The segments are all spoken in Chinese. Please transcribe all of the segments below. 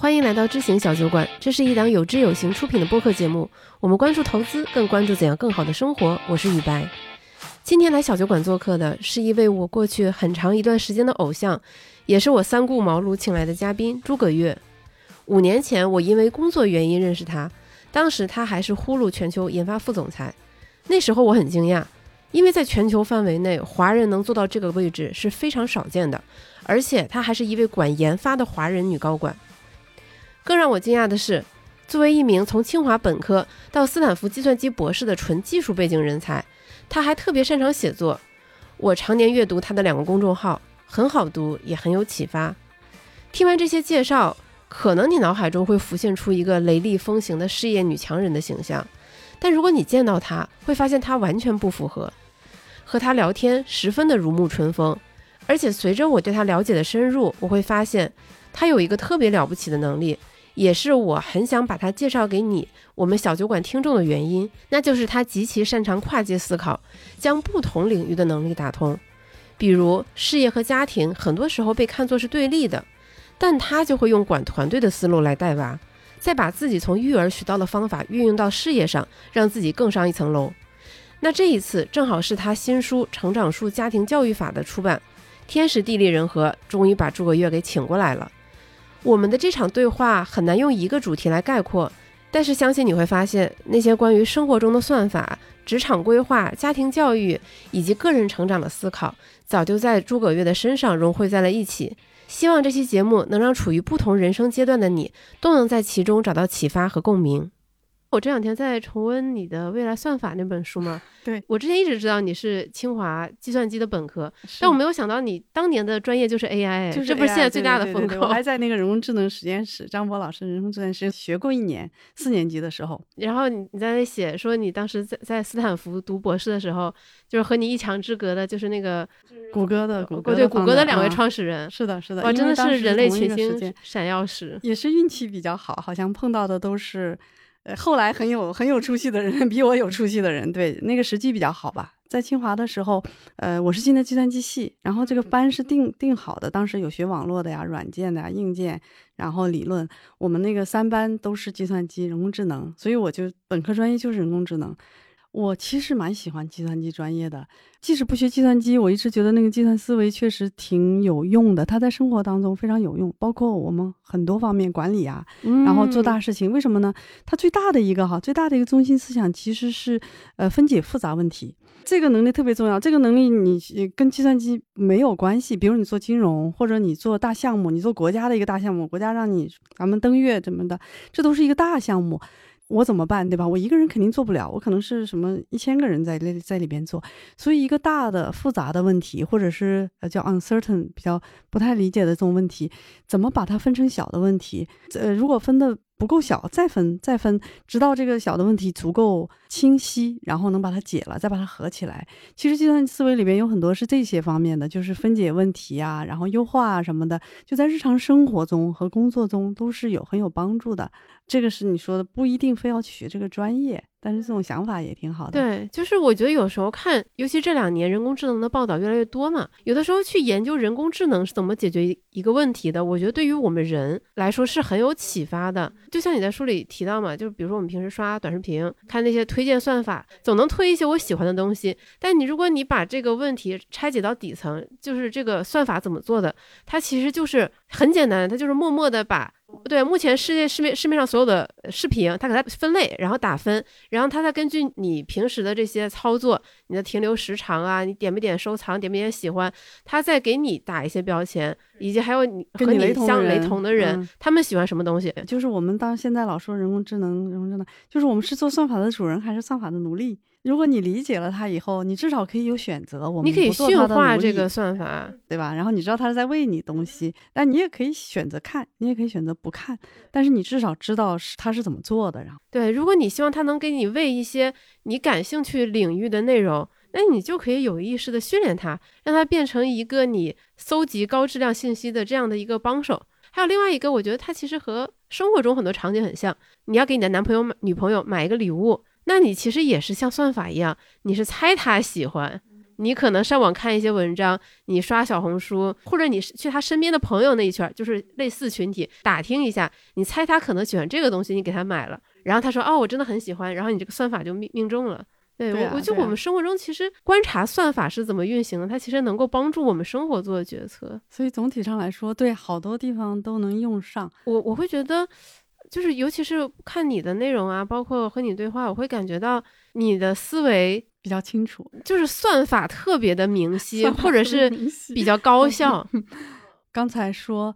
欢迎来到知行小酒馆，这是一档有知有行出品的播客节目。我们关注投资，更关注怎样更好的生活。我是雨白。今天来小酒馆做客的是一位我过去很长一段时间的偶像，也是我三顾茅庐请来的嘉宾诸葛月。五年前，我因为工作原因认识他，当时他还是呼噜全球研发副总裁。那时候我很惊讶，因为在全球范围内，华人能做到这个位置是非常少见的，而且他还是一位管研发的华人女高管。更让我惊讶的是，作为一名从清华本科到斯坦福计算机博士的纯技术背景人才，他还特别擅长写作。我常年阅读他的两个公众号，很好读，也很有启发。听完这些介绍，可能你脑海中会浮现出一个雷厉风行的事业女强人的形象，但如果你见到她，会发现她完全不符合。和她聊天十分的如沐春风，而且随着我对她了解的深入，我会发现她有一个特别了不起的能力。也是我很想把他介绍给你，我们小酒馆听众的原因，那就是他极其擅长跨界思考，将不同领域的能力打通。比如事业和家庭，很多时候被看作是对立的，但他就会用管团队的思路来带娃，再把自己从育儿学到的方法运用到事业上，让自己更上一层楼。那这一次正好是他新书《成长树家庭教育法》的出版，天时地利人和，终于把诸葛月给请过来了。我们的这场对话很难用一个主题来概括，但是相信你会发现，那些关于生活中的算法、职场规划、家庭教育以及个人成长的思考，早就在诸葛月的身上融汇在了一起。希望这期节目能让处于不同人生阶段的你，都能在其中找到启发和共鸣。我这两天在重温你的《未来算法》那本书嘛，对我之前一直知道你是清华计算机的本科，但我没有想到你当年的专业就是 AI，就是这不是现在最大的风口。我还在那个人工智能实验室，张博老师人工智能实验室学过一年，四年级的时候。然后你你在那写说你当时在在斯坦福读博士的时候，就是和你一墙之隔的，就是那个谷歌的谷歌对谷歌的两位创始人。是的，是的，哇，真的是人类群星闪耀时，也是运气比较好，好像碰到的都是。后来很有很有出息的人，比我有出息的人，对那个时机比较好吧。在清华的时候，呃，我是进的计算机系，然后这个班是定定好的，当时有学网络的呀、软件的呀、硬件，然后理论，我们那个三班都是计算机、人工智能，所以我就本科专业就是人工智能。我其实蛮喜欢计算机专业的，即使不学计算机，我一直觉得那个计算思维确实挺有用的，它在生活当中非常有用，包括我们很多方面管理啊，然后做大事情。为什么呢？它最大的一个哈，最大的一个中心思想其实是呃分解复杂问题，这个能力特别重要。这个能力你跟计算机没有关系，比如你做金融或者你做大项目，你做国家的一个大项目，国家让你咱们登月怎么的，这都是一个大项目。我怎么办，对吧？我一个人肯定做不了，我可能是什么一千个人在那在里边做，所以一个大的复杂的问题，或者是呃叫 uncertain 比较不太理解的这种问题，怎么把它分成小的问题？呃，如果分的。不够小，再分再分，直到这个小的问题足够清晰，然后能把它解了，再把它合起来。其实计算思维里边有很多是这些方面的，就是分解问题啊，然后优化啊什么的，就在日常生活中和工作中都是有很有帮助的。这个是你说的，不一定非要去学这个专业。但是这种想法也挺好的。对，就是我觉得有时候看，尤其这两年人工智能的报道越来越多嘛，有的时候去研究人工智能是怎么解决一个问题的，我觉得对于我们人来说是很有启发的。就像你在书里提到嘛，就比如说我们平时刷短视频，看那些推荐算法，总能推一些我喜欢的东西。但你如果你把这个问题拆解到底层，就是这个算法怎么做的，它其实就是很简单，他就是默默的把。对，目前世界市面市面上所有的视频，他给它分类，然后打分，然后他再根据你平时的这些操作，你的停留时长啊，你点没点收藏，点没点喜欢，他再给你打一些标签，以及还有你和你相雷同的人，他们喜欢什么东西？就是我们当现在老说人工智能，人工智能，就是我们是做算法的主人还是算法的奴隶？如果你理解了它以后，你至少可以有选择。我们你可以驯化这个算法，对吧？然后你知道它是在喂你东西，但你也可以选择看，你也可以选择不看。但是你至少知道是它是怎么做的。然后，对，如果你希望它能给你喂一些你感兴趣领域的内容，那你就可以有意识的训练它，让它变成一个你搜集高质量信息的这样的一个帮手。还有另外一个，我觉得它其实和生活中很多场景很像。你要给你的男朋友、女朋友买一个礼物。那你其实也是像算法一样，你是猜他喜欢，你可能上网看一些文章，你刷小红书，或者你去他身边的朋友那一圈，就是类似群体打听一下，你猜他可能喜欢这个东西，你给他买了，然后他说哦，我真的很喜欢，然后你这个算法就命命中了。对我，我就我们生活中其实观察算法是怎么运行的，它其实能够帮助我们生活做决策。所以总体上来说，对好多地方都能用上。我我会觉得，就是尤其是看你的内容啊，包括和你对话，我会感觉到你的思维比较清楚，就是算法特别的明晰，或者是比较高效。刚才说。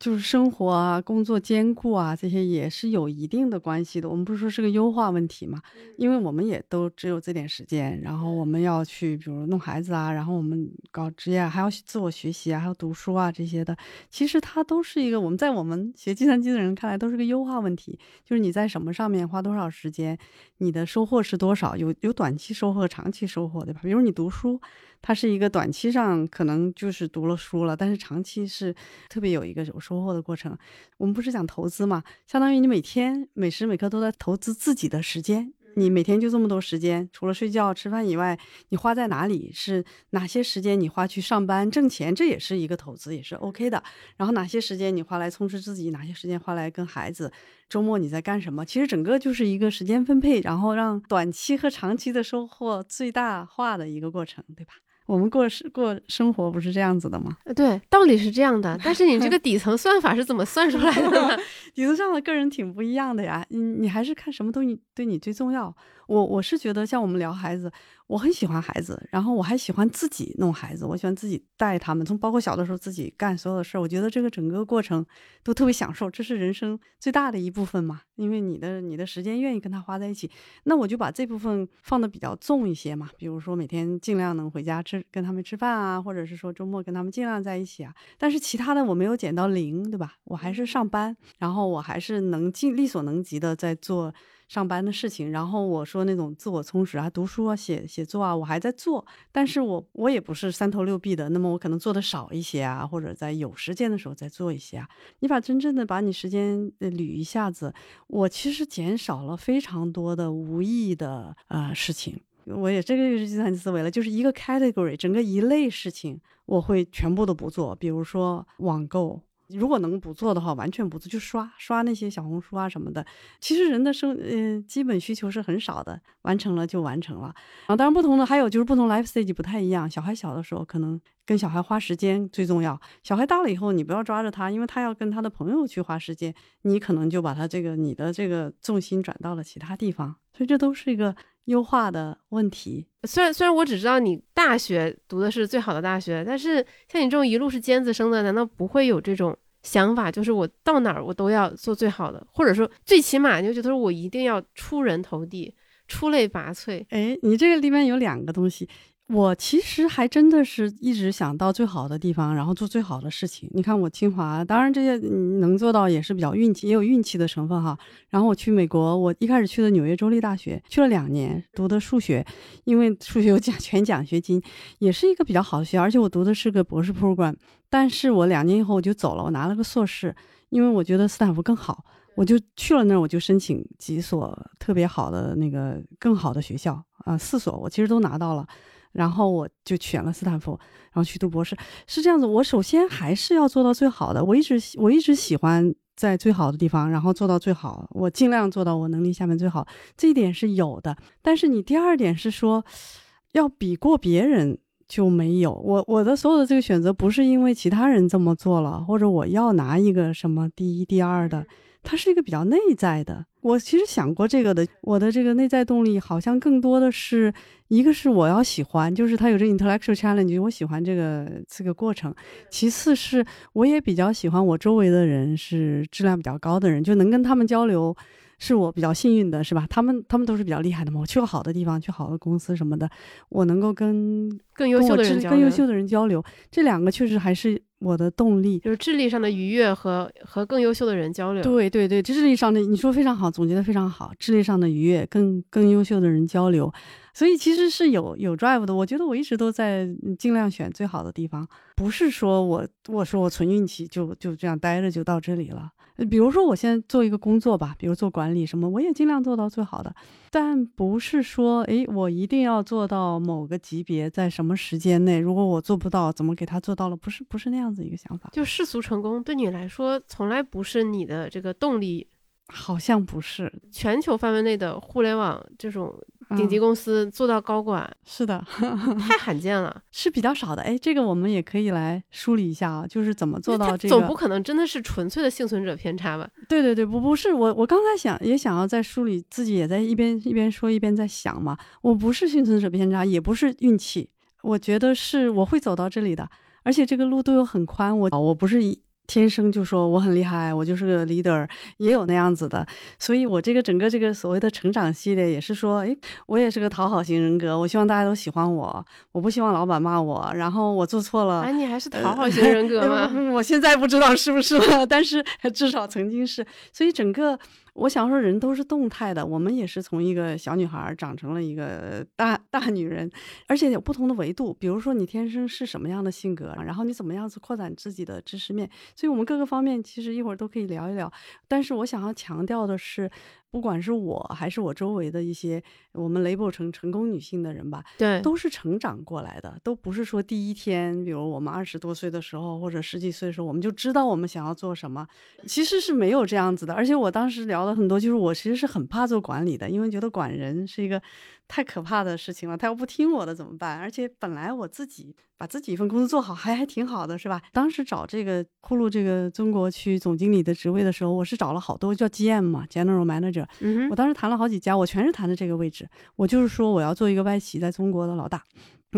就是生活啊，工作兼顾啊，这些也是有一定的关系的。我们不是说是个优化问题嘛？因为我们也都只有这点时间，然后我们要去，比如弄孩子啊，然后我们搞职业，还要自我学习啊，还要读书啊这些的。其实它都是一个我们在我们学计算机的人看来都是个优化问题。就是你在什么上面花多少时间，你的收获是多少？有有短期收获、长期收获，对吧？比如你读书。它是一个短期上可能就是读了书了，但是长期是特别有一个有收获的过程。我们不是讲投资嘛，相当于你每天每时每刻都在投资自己的时间。你每天就这么多时间，除了睡觉、吃饭以外，你花在哪里？是哪些时间你花去上班挣钱？这也是一个投资，也是 OK 的。然后哪些时间你花来充实自己？哪些时间花来跟孩子？周末你在干什么？其实整个就是一个时间分配，然后让短期和长期的收获最大化的一个过程，对吧？我们过是过生活不是这样子的吗？对，道理是这样的，但是你这个底层算法是怎么算出来的呢？底层上的个人挺不一样的呀，你你还是看什么东西对你最重要。我我是觉得像我们聊孩子。我很喜欢孩子，然后我还喜欢自己弄孩子，我喜欢自己带他们，从包括小的时候自己干所有的事儿，我觉得这个整个过程都特别享受，这是人生最大的一部分嘛。因为你的你的时间愿意跟他花在一起，那我就把这部分放的比较重一些嘛。比如说每天尽量能回家吃跟他们吃饭啊，或者是说周末跟他们尽量在一起啊。但是其他的我没有减到零，对吧？我还是上班，然后我还是能尽力所能及的在做。上班的事情，然后我说那种自我充实啊，读书啊，写写作啊，我还在做，但是我我也不是三头六臂的，那么我可能做的少一些啊，或者在有时间的时候再做一些啊。你把真正的把你时间捋一下子，我其实减少了非常多的无意义的呃事情。我也这个就是计算机思维了，就是一个 category，整个一类事情我会全部都不做，比如说网购。如果能不做的话，完全不做，就刷刷那些小红书啊什么的。其实人的生呃基本需求是很少的，完成了就完成了。啊，当然不同的还有就是不同 life stage 不太一样。小孩小的时候可能跟小孩花时间最重要，小孩大了以后你不要抓着他，因为他要跟他的朋友去花时间，你可能就把他这个你的这个重心转到了其他地方。所以这都是一个优化的问题。虽然虽然我只知道你大学读的是最好的大学，但是像你这种一路是尖子生的，难道不会有这种想法？就是我到哪儿我都要做最好的，或者说最起码你就觉得我一定要出人头地、出类拔萃。哎，你这个里面有两个东西。我其实还真的是一直想到最好的地方，然后做最好的事情。你看我清华，当然这些能做到也是比较运气，也有运气的成分哈。然后我去美国，我一开始去的纽约州立大学，去了两年，读的数学，因为数学有奖全奖学金，也是一个比较好的学校。而且我读的是个博士普攻但是我两年以后我就走了，我拿了个硕士，因为我觉得斯坦福更好，我就去了那儿，我就申请几所特别好的那个更好的学校啊，四所我其实都拿到了。然后我就选了斯坦福，然后去读博士，是这样子。我首先还是要做到最好的。我一直我一直喜欢在最好的地方，然后做到最好。我尽量做到我能力下面最好，这一点是有的。但是你第二点是说，要比过别人就没有。我我的所有的这个选择不是因为其他人这么做了，或者我要拿一个什么第一、第二的。它是一个比较内在的，我其实想过这个的。我的这个内在动力好像更多的是一个是我要喜欢，就是它有这 intellectual challenge，我喜欢这个这个过程。其次是我也比较喜欢我周围的人是质量比较高的人，就能跟他们交流，是我比较幸运的，是吧？他们他们都是比较厉害的嘛。我去过好的地方，去好的公司什么的，我能够跟更优秀的人更优秀的人交流，这两个确实还是我的动力。就是智力上的愉悦和和更优秀的人交流。对对对，智力上的你说非常好，总结的非常好。智力上的愉悦，更更优秀的人交流，所以其实是有有 drive 的。我觉得我一直都在尽量选最好的地方，不是说我我说我纯运气就就这样待着就到这里了。比如说，我现在做一个工作吧，比如做管理什么，我也尽量做到最好的，但不是说，诶，我一定要做到某个级别，在什么时间内，如果我做不到，怎么给他做到了？不是，不是那样子一个想法。就世俗成功对你来说，从来不是你的这个动力。好像不是全球范围内的互联网这种顶级公司做到高管，是的，太罕见了，是比较少的。哎，这个我们也可以来梳理一下啊，就是怎么做到这个。总不可能真的是纯粹的幸存者偏差吧？对对对，不不是我，我刚才想也想要在梳理，自己也在一边一边说一边在想嘛。我不是幸存者偏差，也不是运气，我觉得是我会走到这里的，而且这个路都有很宽。我我不是一。天生就说我很厉害，我就是个 leader，也有那样子的，所以我这个整个这个所谓的成长系列也是说，哎，我也是个讨好型人格，我希望大家都喜欢我，我不希望老板骂我，然后我做错了，哎，你还是讨好型人格 吗？我现在不知道是不是了，但是至少曾经是，所以整个。我想说，人都是动态的，我们也是从一个小女孩长成了一个大 大女人，而且有不同的维度。比如说，你天生是什么样的性格，然后你怎么样子扩展自己的知识面，所以我们各个方面其实一会儿都可以聊一聊。但是我想要强调的是。不管是我还是我周围的一些我们 label 成成功女性的人吧，对，都是成长过来的，都不是说第一天，比如我们二十多岁的时候或者十几岁的时候，我们就知道我们想要做什么，其实是没有这样子的。而且我当时聊了很多，就是我其实是很怕做管理的，因为觉得管人是一个。太可怕的事情了，他要不听我的怎么办？而且本来我自己把自己一份工作做好，还还挺好的，是吧？当时找这个呼噜这个中国区总经理的职位的时候，我是找了好多叫 GM 嘛，General Manager。嗯我当时谈了好几家，我全是谈的这个位置。我就是说我要做一个外企在中国的老大，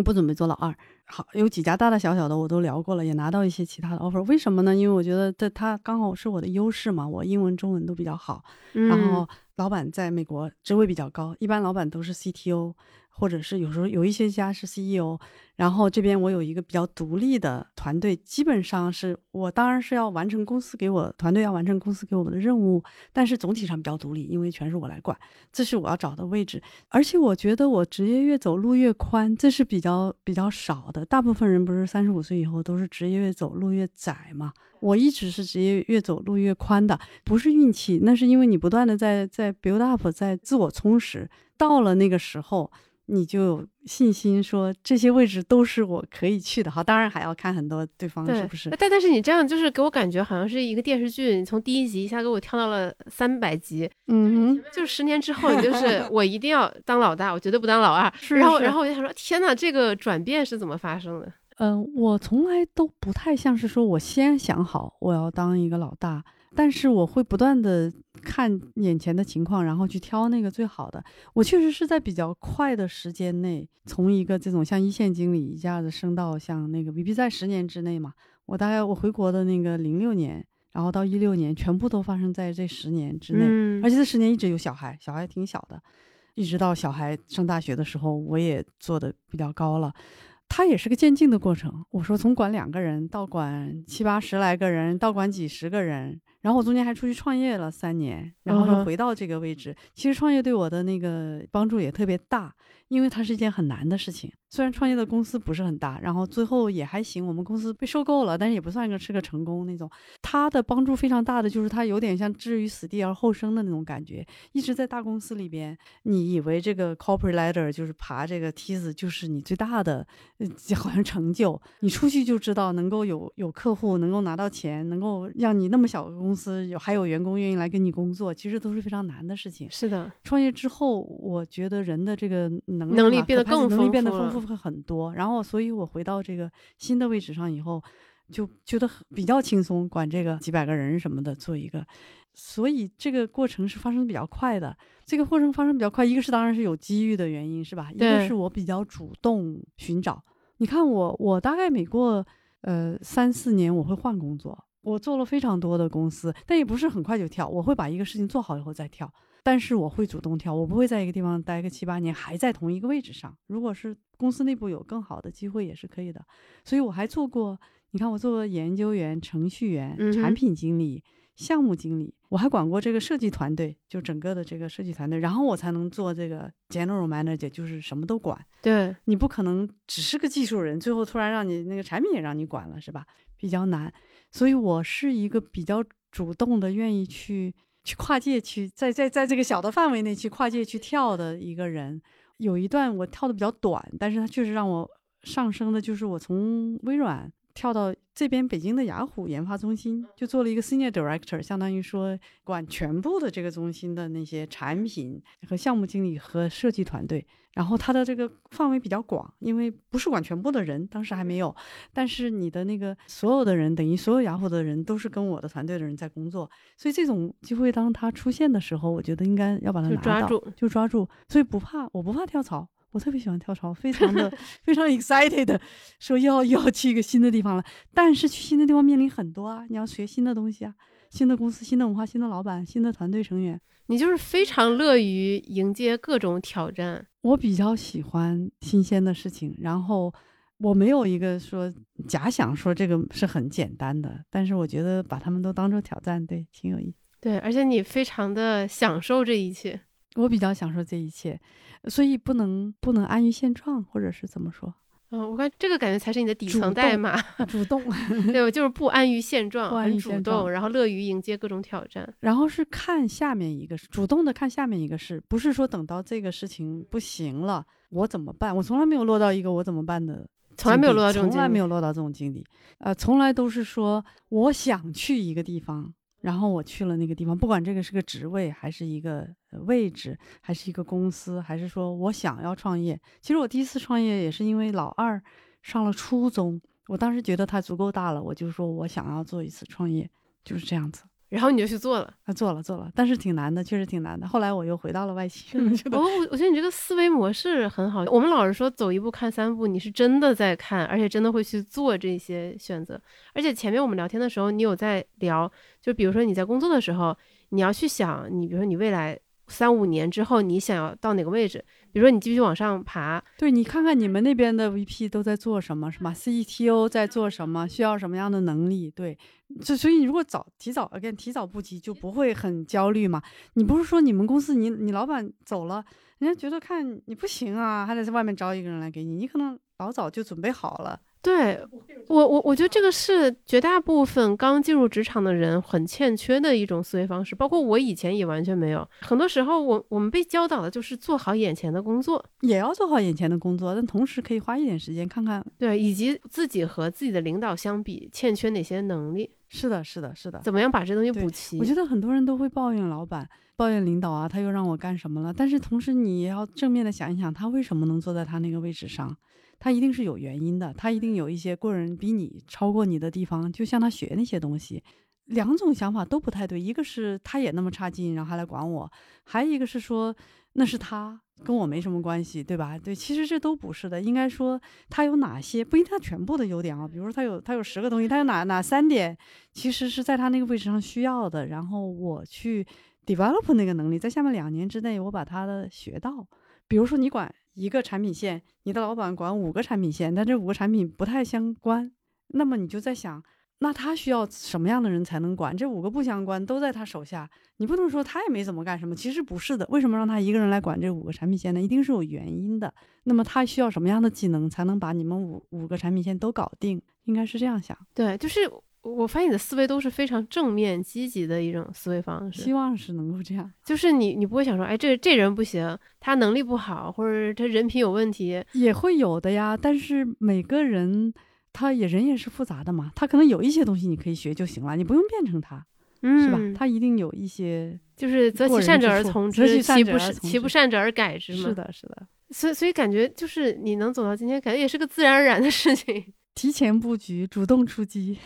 不准备做老二。好，有几家大大小小的我都聊过了，也拿到一些其他的 offer。为什么呢？因为我觉得这他刚好是我的优势嘛，我英文、中文都比较好，然后。老板在美国职位比较高，一般老板都是 CTO，或者是有时候有一些家是 CEO。然后这边我有一个比较独立的团队，基本上是我当然是要完成公司给我团队要完成公司给我们的任务，但是总体上比较独立，因为全是我来管，这是我要找的位置。而且我觉得我职业越走路越宽，这是比较比较少的。大部分人不是三十五岁以后都是职业越走路越窄嘛？我一直是职业越走路越宽的，不是运气，那是因为你不断的在在 build up，在自我充实。到了那个时候，你就有信心说这些位置都是我可以去的。好，当然还要看很多对方是不是。但但是你这样就是给我感觉好像是一个电视剧，你从第一集一下给我跳到了三百集。嗯，就十年之后，你就是 我一定要当老大，我绝对不当老二。然后然后我就想说，天呐，这个转变是怎么发生的？嗯，我从来都不太像是说我先想好我要当一个老大，但是我会不断的看眼前的情况，然后去挑那个最好的。我确实是在比较快的时间内，从一个这种像一线经理一下子升到像那个 VP，在十年之内嘛。我大概我回国的那个零六年，然后到一六年，全部都发生在这十年之内，而且这十年一直有小孩，小孩挺小的，一直到小孩上大学的时候，我也做的比较高了。它也是个渐进的过程。我说，从管两个人到管七八十来个人，到管几十个人，然后我中间还出去创业了三年，然后又回到这个位置。其实创业对我的那个帮助也特别大，因为它是一件很难的事情。虽然创业的公司不是很大，然后最后也还行，我们公司被收购了，但是也不算个是个成功那种。它的帮助非常大的就是它有点像置于死地而后生的那种感觉。一直在大公司里边，你以为这个 corporate ladder 就是爬这个梯子就是你最大的，好像成就。你出去就知道能够有有客户，能够拿到钱，能够让你那么小的公司有还有员工愿意来跟你工作，其实都是非常难的事情。是的，创业之后，我觉得人的这个能能力变得更能力变得丰富。会很多，然后，所以我回到这个新的位置上以后，就觉得比较轻松，管这个几百个人什么的，做一个，所以这个过程是发生比较快的。这个过程发生比较快，一个是当然是有机遇的原因，是吧？一个是我比较主动寻找。你看我，我大概每过呃三四年我会换工作，我做了非常多的公司，但也不是很快就跳，我会把一个事情做好以后再跳。但是我会主动跳，我不会在一个地方待个七八年，还在同一个位置上。如果是公司内部有更好的机会，也是可以的。所以我还做过你看，我做过研究员、程序员、产品经理、项目经理，我还管过这个设计团队，就整个的这个设计团队，然后我才能做这个 general manager，就是什么都管。对，你不可能只是个技术人，最后突然让你那个产品也让你管了，是吧？比较难。所以我是一个比较主动的，愿意去去跨界去，在在在这个小的范围内去跨界去跳的一个人。有一段我跳的比较短，但是它确实让我上升的，就是我从微软跳到这边北京的雅虎研发中心，就做了一个 senior director，相当于说管全部的这个中心的那些产品和项目经理和设计团队。然后他的这个范围比较广，因为不是管全部的人，当时还没有。但是你的那个所有的人，等于所有雅虎的人都是跟我的团队的人在工作，所以这种机会当它出现的时候，我觉得应该要把它拿到，抓住。就抓住。所以不怕，我不怕跳槽，我特别喜欢跳槽，非常的 非常 excited，说要要去一个新的地方了。但是去新的地方面临很多啊，你要学新的东西啊，新的公司、新的文化、新的老板、新的团队成员。你就是非常乐于迎接各种挑战。我比较喜欢新鲜的事情，然后我没有一个说假想说这个是很简单的，但是我觉得把他们都当做挑战，对，挺有意思。对，而且你非常的享受这一切。我比较享受这一切，所以不能不能安于现状，或者是怎么说，嗯，我看这个感觉才是你的底层代码，主动。对，就是不安于现状，不安很主于现状动，然后乐于迎接各种挑战。然后是看下面一个事，主动的看下面一个事，不是说等到这个事情不行了，我怎么办？我从来没有落到一个我怎么办的从来没有落到这种从来没有落到这种境地。呃，从来都是说我想去一个地方，然后我去了那个地方，不管这个是个职位，还是一个位置，还是一个公司，还是说我想要创业。其实我第一次创业也是因为老二上了初中，我当时觉得他足够大了，我就说我想要做一次创业，就是这样子。然后你就去做了。啊，做了做了，但是挺难的，确实挺难的。后来我又回到了外企，我觉得我我我觉得你这个思维模式很好。我们老是说走一步看三步，你是真的在看，而且真的会去做这些选择。而且前面我们聊天的时候，你有在聊，就比如说你在工作的时候，你要去想，你比如说你未来三五年之后，你想要到哪个位置？比如说你继续往上爬，对你看看你们那边的 VP 都在做什么，是吧？CTO 在做什么？需要什么样的能力？对，就所以你如果早提早 again 提早布局，就不会很焦虑嘛。你不是说你们公司你你老板走了，人家觉得看你不行啊，还得在外面招一个人来给你，你可能老早就准备好了。对我我我觉得这个是绝大部分刚进入职场的人很欠缺的一种思维方式，包括我以前也完全没有。很多时候我我们被教导的就是做好眼前的工作，也要做好眼前的工作，但同时可以花一点时间看看。对，以及自己和自己的领导相比，欠缺哪些能力，是的，是的，是的。怎么样把这东西补齐我。觉得很多人都会抱怨老板、抱怨领导啊，他又让我干什么了？但是同时你也要正面的想一想，他为什么能坐在他那个位置上？他一定是有原因的，他一定有一些过人比你超过你的地方，就向他学那些东西。两种想法都不太对，一个是他也那么差劲，然后还来管我；还有一个是说那是他跟我没什么关系，对吧？对，其实这都不是的。应该说他有哪些不一定他全部的优点啊，比如说他有他有十个东西，他有哪哪三点其实是在他那个位置上需要的，然后我去 develop 那个能力，在下面两年之内我把他的学到。比如说你管一个产品线，你的老板管五个产品线，但这五个产品不太相关，那么你就在想，那他需要什么样的人才能管？这五个不相关，都在他手下，你不能说他也没怎么干什么。其实不是的，为什么让他一个人来管这五个产品线呢？一定是有原因的。那么他需要什么样的技能才能把你们五五个产品线都搞定？应该是这样想。对，就是我发现你的思维都是非常正面积极的一种思维方式希。望是能够这样，就是你你不会想说，哎，这这人不行，他能力不好，或者他人品有问题。也会有的呀。但是每个人他也人也是复杂的嘛，他可能有一些东西你可以学就行了，你不用变成他，嗯，是吧？他一定有一些。就是择其善者而从之，其不善者而改之嘛。是，的，是的。所以所以感觉就是你能走到今天，感觉也是个自然而然的事情。提前布局，主动出击，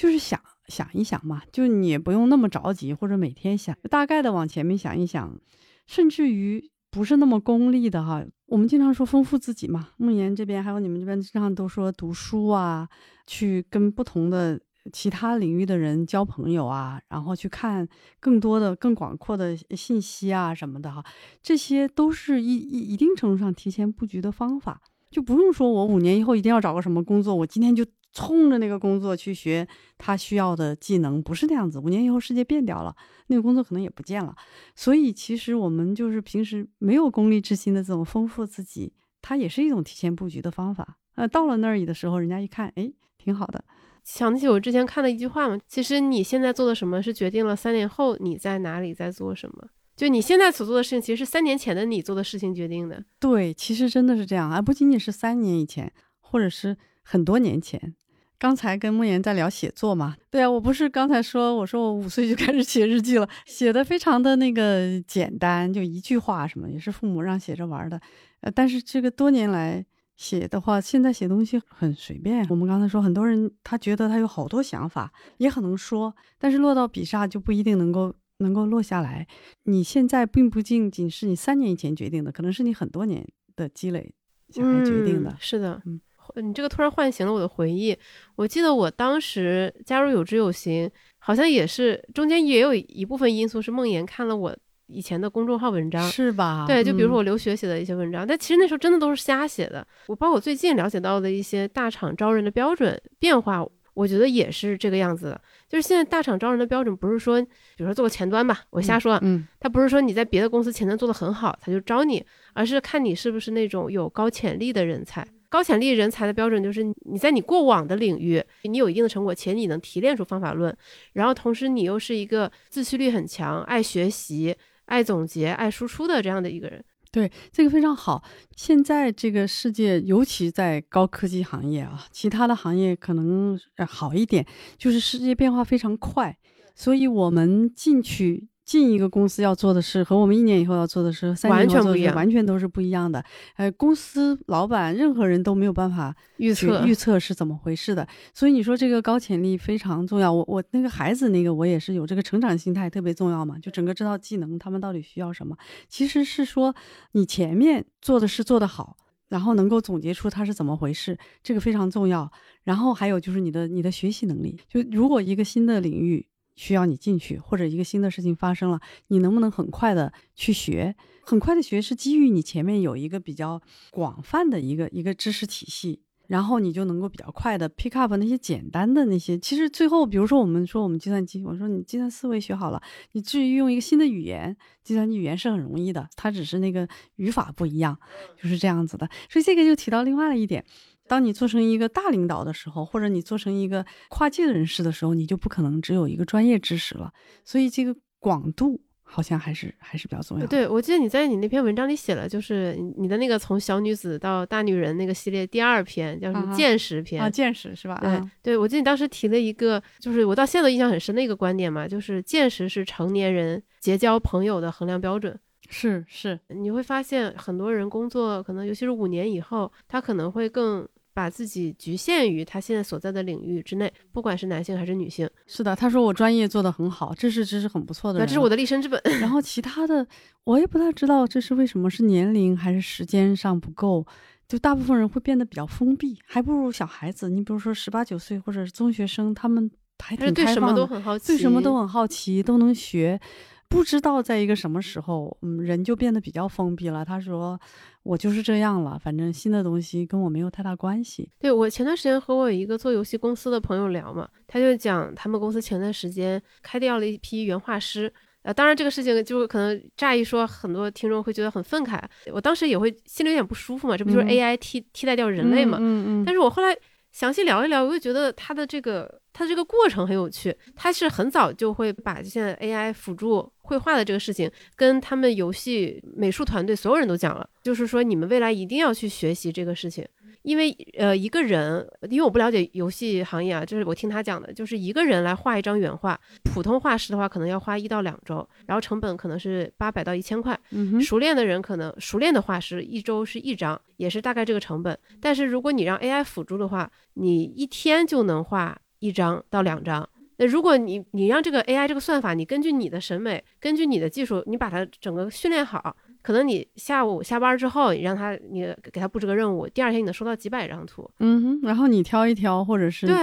就是想想一想嘛，就你也不用那么着急，或者每天想，大概的往前面想一想，甚至于不是那么功利的哈。我们经常说丰富自己嘛，梦妍这边还有你们这边经常都说读书啊，去跟不同的其他领域的人交朋友啊，然后去看更多的、更广阔的信息啊什么的哈，这些都是一一一定程度上提前布局的方法。就不用说我五年以后一定要找个什么工作，我今天就冲着那个工作去学他需要的技能，不是那样子。五年以后世界变掉了，那个工作可能也不见了。所以其实我们就是平时没有功利之心的这种丰富自己，它也是一种提前布局的方法。呃，到了那里的时候，人家一看，哎，挺好的。想起我之前看的一句话嘛，其实你现在做的什么是决定了三年后你在哪里在做什么。就你现在所做的事情，其实是三年前的你做的事情决定的。对，其实真的是这样，而不仅仅是三年以前，或者是很多年前。刚才跟莫言在聊写作嘛，对啊，我不是刚才说，我说我五岁就开始写日记了，写的非常的那个简单，就一句话什么，也是父母让写着玩的。呃，但是这个多年来写的话，现在写东西很随便。我们刚才说，很多人他觉得他有好多想法，也很能说，但是落到笔下就不一定能够。能够落下来，你现在并不仅仅是你三年以前决定的，可能是你很多年的积累才决定的。是的，嗯，你这个突然唤醒了我的回忆。我记得我当时加入有知有行，好像也是中间也有一部分因素是梦妍看了我以前的公众号文章，是吧？对，就比如说我留学写的一些文章，但其实那时候真的都是瞎写的。我包括最近了解到的一些大厂招人的标准变化。我觉得也是这个样子的，就是现在大厂招人的标准不是说，比如说做个前端吧，我瞎说，嗯，他不是说你在别的公司前端做得很好，他就招你，而是看你是不是那种有高潜力的人才。高潜力人才的标准就是你在你过往的领域，你有一定的成果，且你能提炼出方法论，然后同时你又是一个自驱力很强、爱学习、爱总结、爱输出的这样的一个人。对，这个非常好。现在这个世界，尤其在高科技行业啊，其他的行业可能好一点，就是世界变化非常快，所以我们进去。进一个公司要做的事和我们一年以后要做的事，三年以后做的事完全都是不一样的。呃，公司老板任何人都没有办法预测预测是怎么回事的。所以你说这个高潜力非常重要。我我那个孩子那个我也是有这个成长心态特别重要嘛，就整个这套技能他们到底需要什么。其实是说你前面做的事做得好，然后能够总结出它是怎么回事，这个非常重要。然后还有就是你的你的学习能力，就如果一个新的领域。需要你进去，或者一个新的事情发生了，你能不能很快的去学？很快的学是基于你前面有一个比较广泛的一个一个知识体系，然后你就能够比较快的 pick up 那些简单的那些。其实最后，比如说我们说我们计算机，我说你计算思维学好了，你至于用一个新的语言，计算机语言是很容易的，它只是那个语法不一样，就是这样子的。所以这个就提到另外的一点。当你做成一个大领导的时候，或者你做成一个跨界的人士的时候，你就不可能只有一个专业知识了。所以这个广度好像还是还是比较重要的。对，我记得你在你那篇文章里写了，就是你的那个从小女子到大女人那个系列第二篇叫什么见识篇啊？见识是吧？对对，我记得你当时提了一个，就是我到现在都印象很深的一个观点嘛，就是见识是成年人结交朋友的衡量标准。是是，你会发现很多人工作可能尤其是五年以后，他可能会更。把自己局限于他现在所在的领域之内，不管是男性还是女性。是的，他说我专业做得很好，这是这是很不错的。那这是我的立身之本。然后其他的我也不太知道这是为什么，是年龄还是时间上不够？就大部分人会变得比较封闭，还不如小孩子。你比如说十八九岁或者是中学生，他们还挺开放，对什么都很好奇，对什么都很好奇，都能学。不知道在一个什么时候，嗯，人就变得比较封闭了。他说：“我就是这样了，反正新的东西跟我没有太大关系。”对我前段时间和我一个做游戏公司的朋友聊嘛，他就讲他们公司前段时间开掉了一批原画师。呃，当然这个事情就可能乍一说，很多听众会觉得很愤慨。我当时也会心里有点不舒服嘛，这不就是 AI 替替代掉人类嘛？嗯嗯。但是我后来。详细聊一聊，我就觉得他的这个他的这个过程很有趣。他是很早就会把现在 AI 辅助绘画的这个事情，跟他们游戏美术团队所有人都讲了，就是说你们未来一定要去学习这个事情。因为呃一个人，因为我不了解游戏行业啊，就是我听他讲的，就是一个人来画一张原画，普通画师的话可能要花一到两周，然后成本可能是八百到一千块。熟练的人可能熟练的画师一周是一张，也是大概这个成本。但是如果你让 AI 辅助的话，你一天就能画一张到两张。那如果你你让这个 AI 这个算法，你根据你的审美，根据你的技术，你把它整个训练好。可能你下午下班之后，你让他你给他布置个任务，第二天你能收到几百张图。嗯哼，然后你挑一挑，或者是对，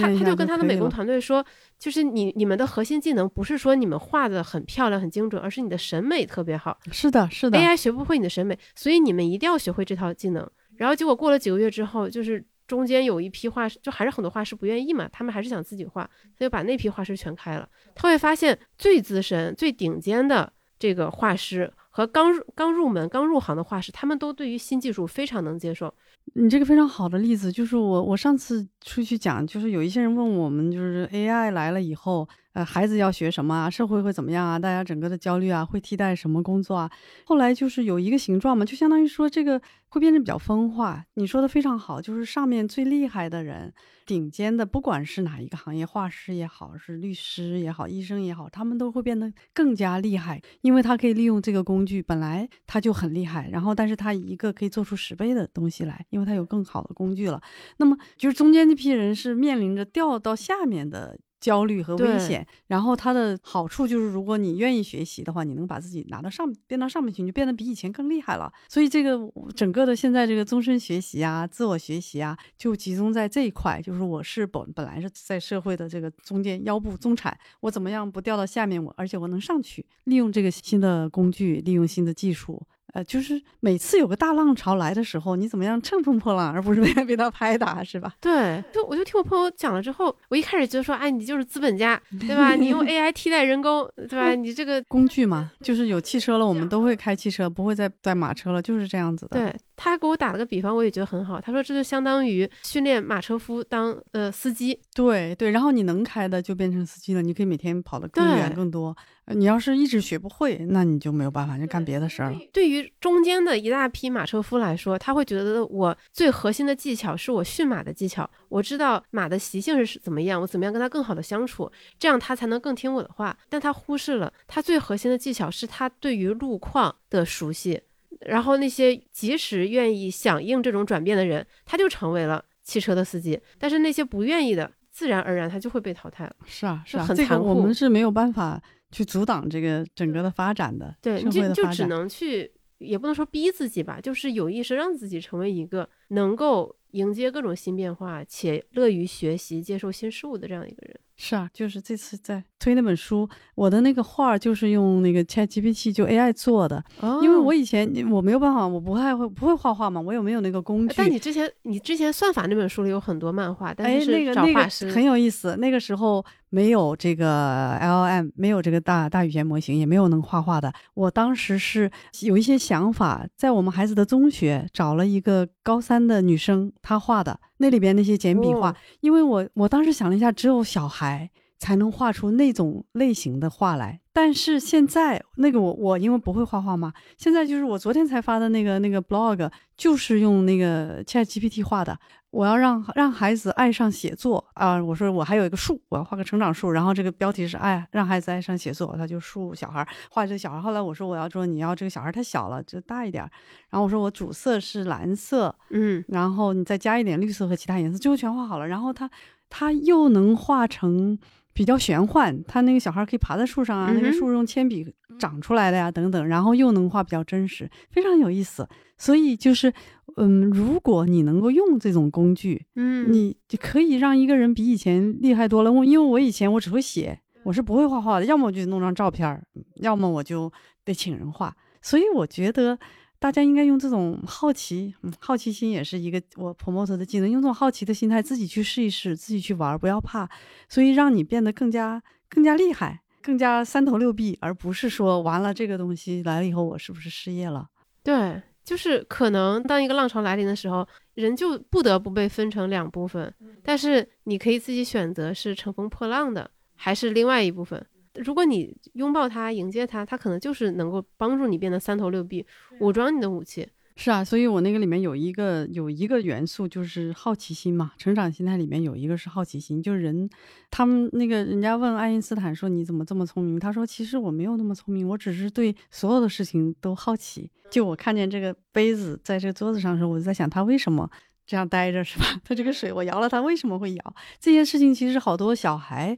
他他就跟他的美工团队说，就是你你们的核心技能不是说你们画的很漂亮很精准，而是你的审美特别好。是的，是的。AI 学不会你的审美，所以你们一定要学会这套技能。然后结果过了几个月之后，就是。中间有一批画师，就还是很多画师不愿意嘛，他们还是想自己画，他就把那批画师全开了。他会发现最资深、最顶尖的这个画师和刚入刚入门、刚入行的画师，他们都对于新技术非常能接受。你这个非常好的例子就是我，我上次出去讲，就是有一些人问我们，就是 AI 来了以后。孩子要学什么啊？社会会怎么样啊？大家整个的焦虑啊，会替代什么工作啊？后来就是有一个形状嘛，就相当于说这个会变得比较分化。你说的非常好，就是上面最厉害的人，顶尖的，不管是哪一个行业，画师也好，是律师也好，医生也好，他们都会变得更加厉害，因为他可以利用这个工具，本来他就很厉害，然后但是他一个可以做出十倍的东西来，因为他有更好的工具了。那么就是中间这批人是面临着掉到下面的。焦虑和危险，然后它的好处就是，如果你愿意学习的话，你能把自己拿到上变到上面去，你就变得比以前更厉害了。所以这个整个的现在这个终身学习啊，自我学习啊，就集中在这一块，就是我是本本来是在社会的这个中间腰部中产，我怎么样不掉到下面，我而且我能上去，利用这个新的工具，利用新的技术。呃，就是每次有个大浪潮来的时候，你怎么样乘风破浪，而不是被 被他拍打，是吧？对，就我就听我朋友讲了之后，我一开始就说，哎，你就是资本家，对吧？你用 AI 替代人工，对吧？你这个工具嘛，就是有汽车了，我们都会开汽车，不会再带马车了，就是这样子的。对。他给我打了个比方，我也觉得很好。他说这就相当于训练马车夫当呃司机，对对。然后你能开的就变成司机了，你可以每天跑得更远更多。你要是一直学不会，那你就没有办法，就干别的事儿了。对于中间的一大批马车夫来说，他会觉得我最核心的技巧是我驯马的技巧，我知道马的习性是怎么样，我怎么样跟他更好的相处，这样他才能更听我的话。但他忽视了他最核心的技巧是他对于路况的熟悉。然后那些及时愿意响应这种转变的人，他就成为了汽车的司机。但是那些不愿意的，自然而然他就会被淘汰了。是啊，是啊，很残酷。我们是没有办法去阻挡这个整个的发展的。对，你就就只能去，也不能说逼自己吧，就是有意识让自己成为一个能够迎接各种新变化且乐于学习、接受新事物的这样一个人。是啊，就是这次在推那本书，我的那个画就是用那个 Chat GPT 就 AI 做的，因为我以前我没有办法，我不太会不会画画嘛，我也没有那个工具。但你之前你之前算法那本书里有很多漫画，但是那个那个很有意思。那个时候没有这个 LM，没有这个大大语言模型，也没有能画画的。我当时是有一些想法，在我们孩子的中学找了一个高三的女生，她画的。那里边那些简笔画，因为我我当时想了一下，只有小孩才能画出那种类型的画来。但是现在那个我我因为不会画画嘛，现在就是我昨天才发的那个那个 blog，就是用那个 Chat GPT 画的。我要让让孩子爱上写作啊！我说我还有一个树，我要画个成长树，然后这个标题是爱让孩子爱上写作，他就树小孩画这个小孩。后来我说我要说你要这个小孩太小了，就大一点。然后我说我主色是蓝色，嗯，然后你再加一点绿色和其他颜色，最后全画好了。然后他他又能画成。比较玄幻，他那个小孩可以爬在树上啊，那个树用铅笔长出来的呀，等等，然后又能画比较真实，非常有意思。所以就是，嗯，如果你能够用这种工具，嗯，你就可以让一个人比以前厉害多了。我因为我以前我只会写，我是不会画画的，要么我就弄张照片，要么我就得请人画。所以我觉得。大家应该用这种好奇，嗯，好奇心也是一个我 promote 的技能。用这种好奇的心态，自己去试一试，自己去玩，不要怕。所以让你变得更加更加厉害，更加三头六臂，而不是说完了这个东西来了以后，我是不是失业了？对，就是可能当一个浪潮来临的时候，人就不得不被分成两部分。但是你可以自己选择是乘风破浪的，还是另外一部分。如果你拥抱它，迎接它，它可能就是能够帮助你变得三头六臂，武装你的武器。是啊，所以我那个里面有一个有一个元素就是好奇心嘛，成长心态里面有一个是好奇心，就是人，他们那个人家问爱因斯坦说你怎么这么聪明？他说其实我没有那么聪明，我只是对所有的事情都好奇。就我看见这个杯子在这个桌子上的时候，我就在想它为什么这样待着，是吧？它这个水我摇了它为什么会摇？这件事情其实好多小孩。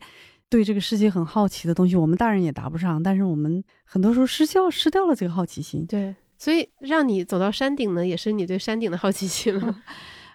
对这个世界很好奇的东西，我们大人也答不上，但是我们很多时候失掉失掉了这个好奇心。对，所以让你走到山顶呢，也是你对山顶的好奇心了。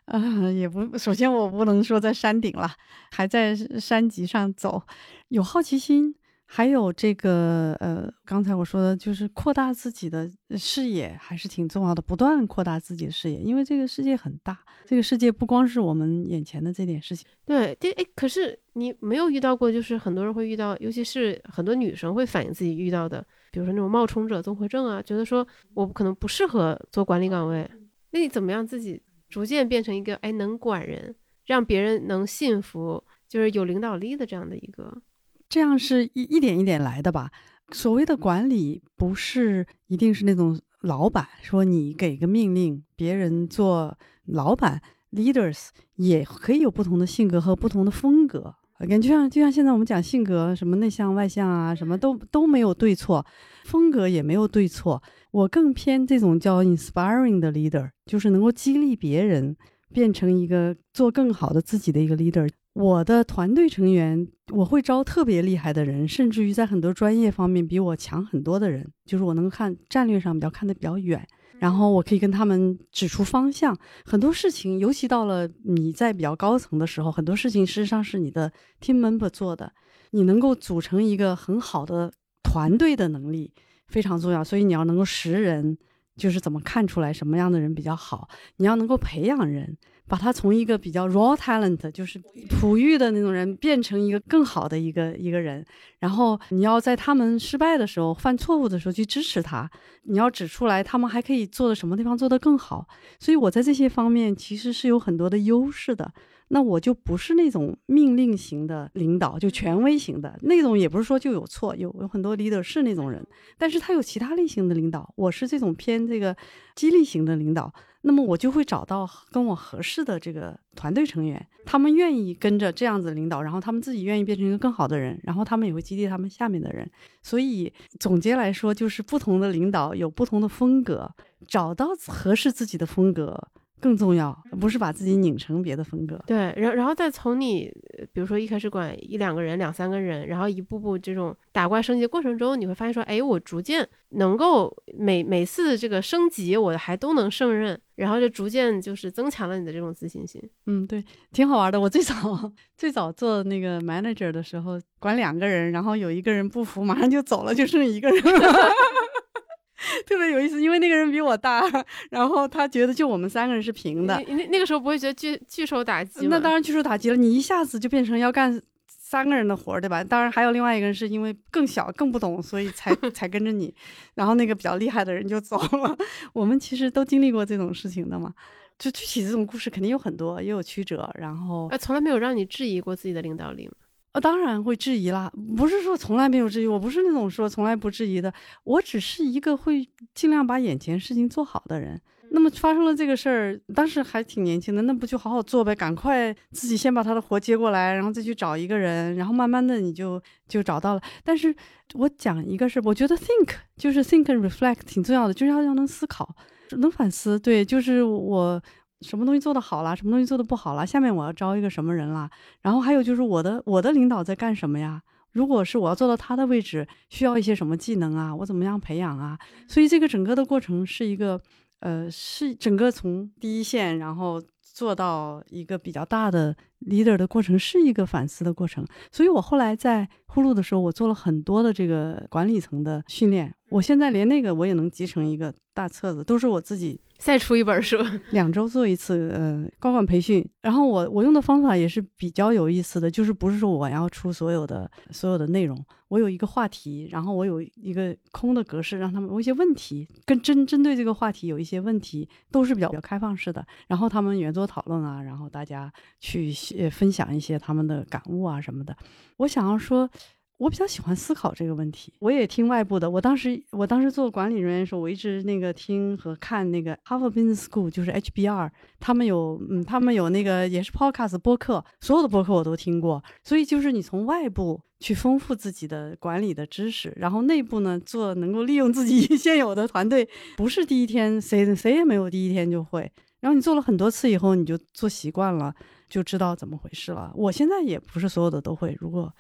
啊，也不，首先我不能说在山顶了，还在山脊上走，有好奇心，还有这个呃，刚才我说的就是扩大自己的视野，还是挺重要的。不断扩大自己的视野，因为这个世界很大，这个世界不光是我们眼前的这点事情。对，对，哎，可是你没有遇到过，就是很多人会遇到，尤其是很多女生会反映自己遇到的，比如说那种冒充者综合症啊，觉得说我可能不适合做管理岗位。那你怎么样自己逐渐变成一个哎能管人，让别人能信服，就是有领导力的这样的一个？这样是一一点一点来的吧。所谓的管理，不是一定是那种老板说你给个命令，别人做老板。Leaders 也可以有不同的性格和不同的风格。感觉就像就像现在我们讲性格，什么内向外向啊，什么都都没有对错，风格也没有对错。我更偏这种叫 inspiring 的 leader，就是能够激励别人变成一个做更好的自己的一个 leader。我的团队成员，我会招特别厉害的人，甚至于在很多专业方面比我强很多的人，就是我能看战略上比较看得比较远，然后我可以跟他们指出方向。很多事情，尤其到了你在比较高层的时候，很多事情事实上是你的 team member 做的，你能够组成一个很好的团队的能力非常重要，所以你要能够识人，就是怎么看出来什么样的人比较好，你要能够培养人。把他从一个比较 raw talent，就是璞玉的那种人，变成一个更好的一个一个人。然后你要在他们失败的时候、犯错误的时候去支持他，你要指出来他们还可以做的什么地方做得更好。所以我在这些方面其实是有很多的优势的。那我就不是那种命令型的领导，就权威型的那种，也不是说就有错，有有很多 leader 是那种人，但是他有其他类型的领导，我是这种偏这个激励型的领导。那么我就会找到跟我合适的这个团队成员，他们愿意跟着这样子领导，然后他们自己愿意变成一个更好的人，然后他们也会激励他们下面的人。所以总结来说，就是不同的领导有不同的风格，找到合适自己的风格。更重要，不是把自己拧成别的风格。对，然然后再从你，比如说一开始管一两个人、两三个人，然后一步步这种打怪升级的过程中，你会发现说，哎，我逐渐能够每每次这个升级，我还都能胜任，然后就逐渐就是增强了你的这种自信心。嗯，对，挺好玩的。我最早最早做那个 manager 的时候，管两个人，然后有一个人不服，马上就走了，就剩一个人。特别有意思，因为那个人比我大，然后他觉得就我们三个人是平的。那那个时候不会觉得巨巨受打击那当然巨受打击了，你一下子就变成要干三个人的活儿，对吧？当然还有另外一个人是因为更小更不懂，所以才 才跟着你。然后那个比较厉害的人就走了。我们其实都经历过这种事情的嘛。就具体这种故事肯定有很多，也有曲折。然后，从来没有让你质疑过自己的领导力吗？当然会质疑啦，不是说从来没有质疑，我不是那种说从来不质疑的，我只是一个会尽量把眼前事情做好的人。那么发生了这个事儿，当时还挺年轻的，那不就好好做呗，赶快自己先把他的活接过来，然后再去找一个人，然后慢慢的你就就找到了。但是我讲一个事儿，我觉得 think 就是 think and reflect 挺重要的，就是要要能思考，能反思。对，就是我。什么东西做得好啦，什么东西做得不好啦？下面我要招一个什么人啦？然后还有就是我的我的领导在干什么呀？如果是我要做到他的位置，需要一些什么技能啊？我怎么样培养啊？所以这个整个的过程是一个，呃，是整个从第一线，然后。做到一个比较大的 leader 的过程是一个反思的过程，所以我后来在呼噜的时候，我做了很多的这个管理层的训练。我现在连那个我也能集成一个大册子，都是我自己再出一本书，两周做一次呃高管培训。然后我我用的方法也是比较有意思的，就是不是说我要出所有的所有的内容，我有一个话题，然后我有一个空的格式，让他们问一些问题，跟针针对这个话题有一些问题，都是比较比较开放式的，然后他们圆桌讨论啊，然后大家去分享一些他们的感悟啊什么的。我想要说。我比较喜欢思考这个问题，我也听外部的。我当时，我当时做管理人员的时候，我一直那个听和看那个 Harvard Business School，就是 HBR，他们有，嗯，他们有那个也是 Podcast 播客，所有的播客我都听过。所以就是你从外部去丰富自己的管理的知识，然后内部呢做能够利用自己 现有的团队，不是第一天谁谁也没有第一天就会。然后你做了很多次以后，你就做习惯了，就知道怎么回事了。我现在也不是所有的都会，如果。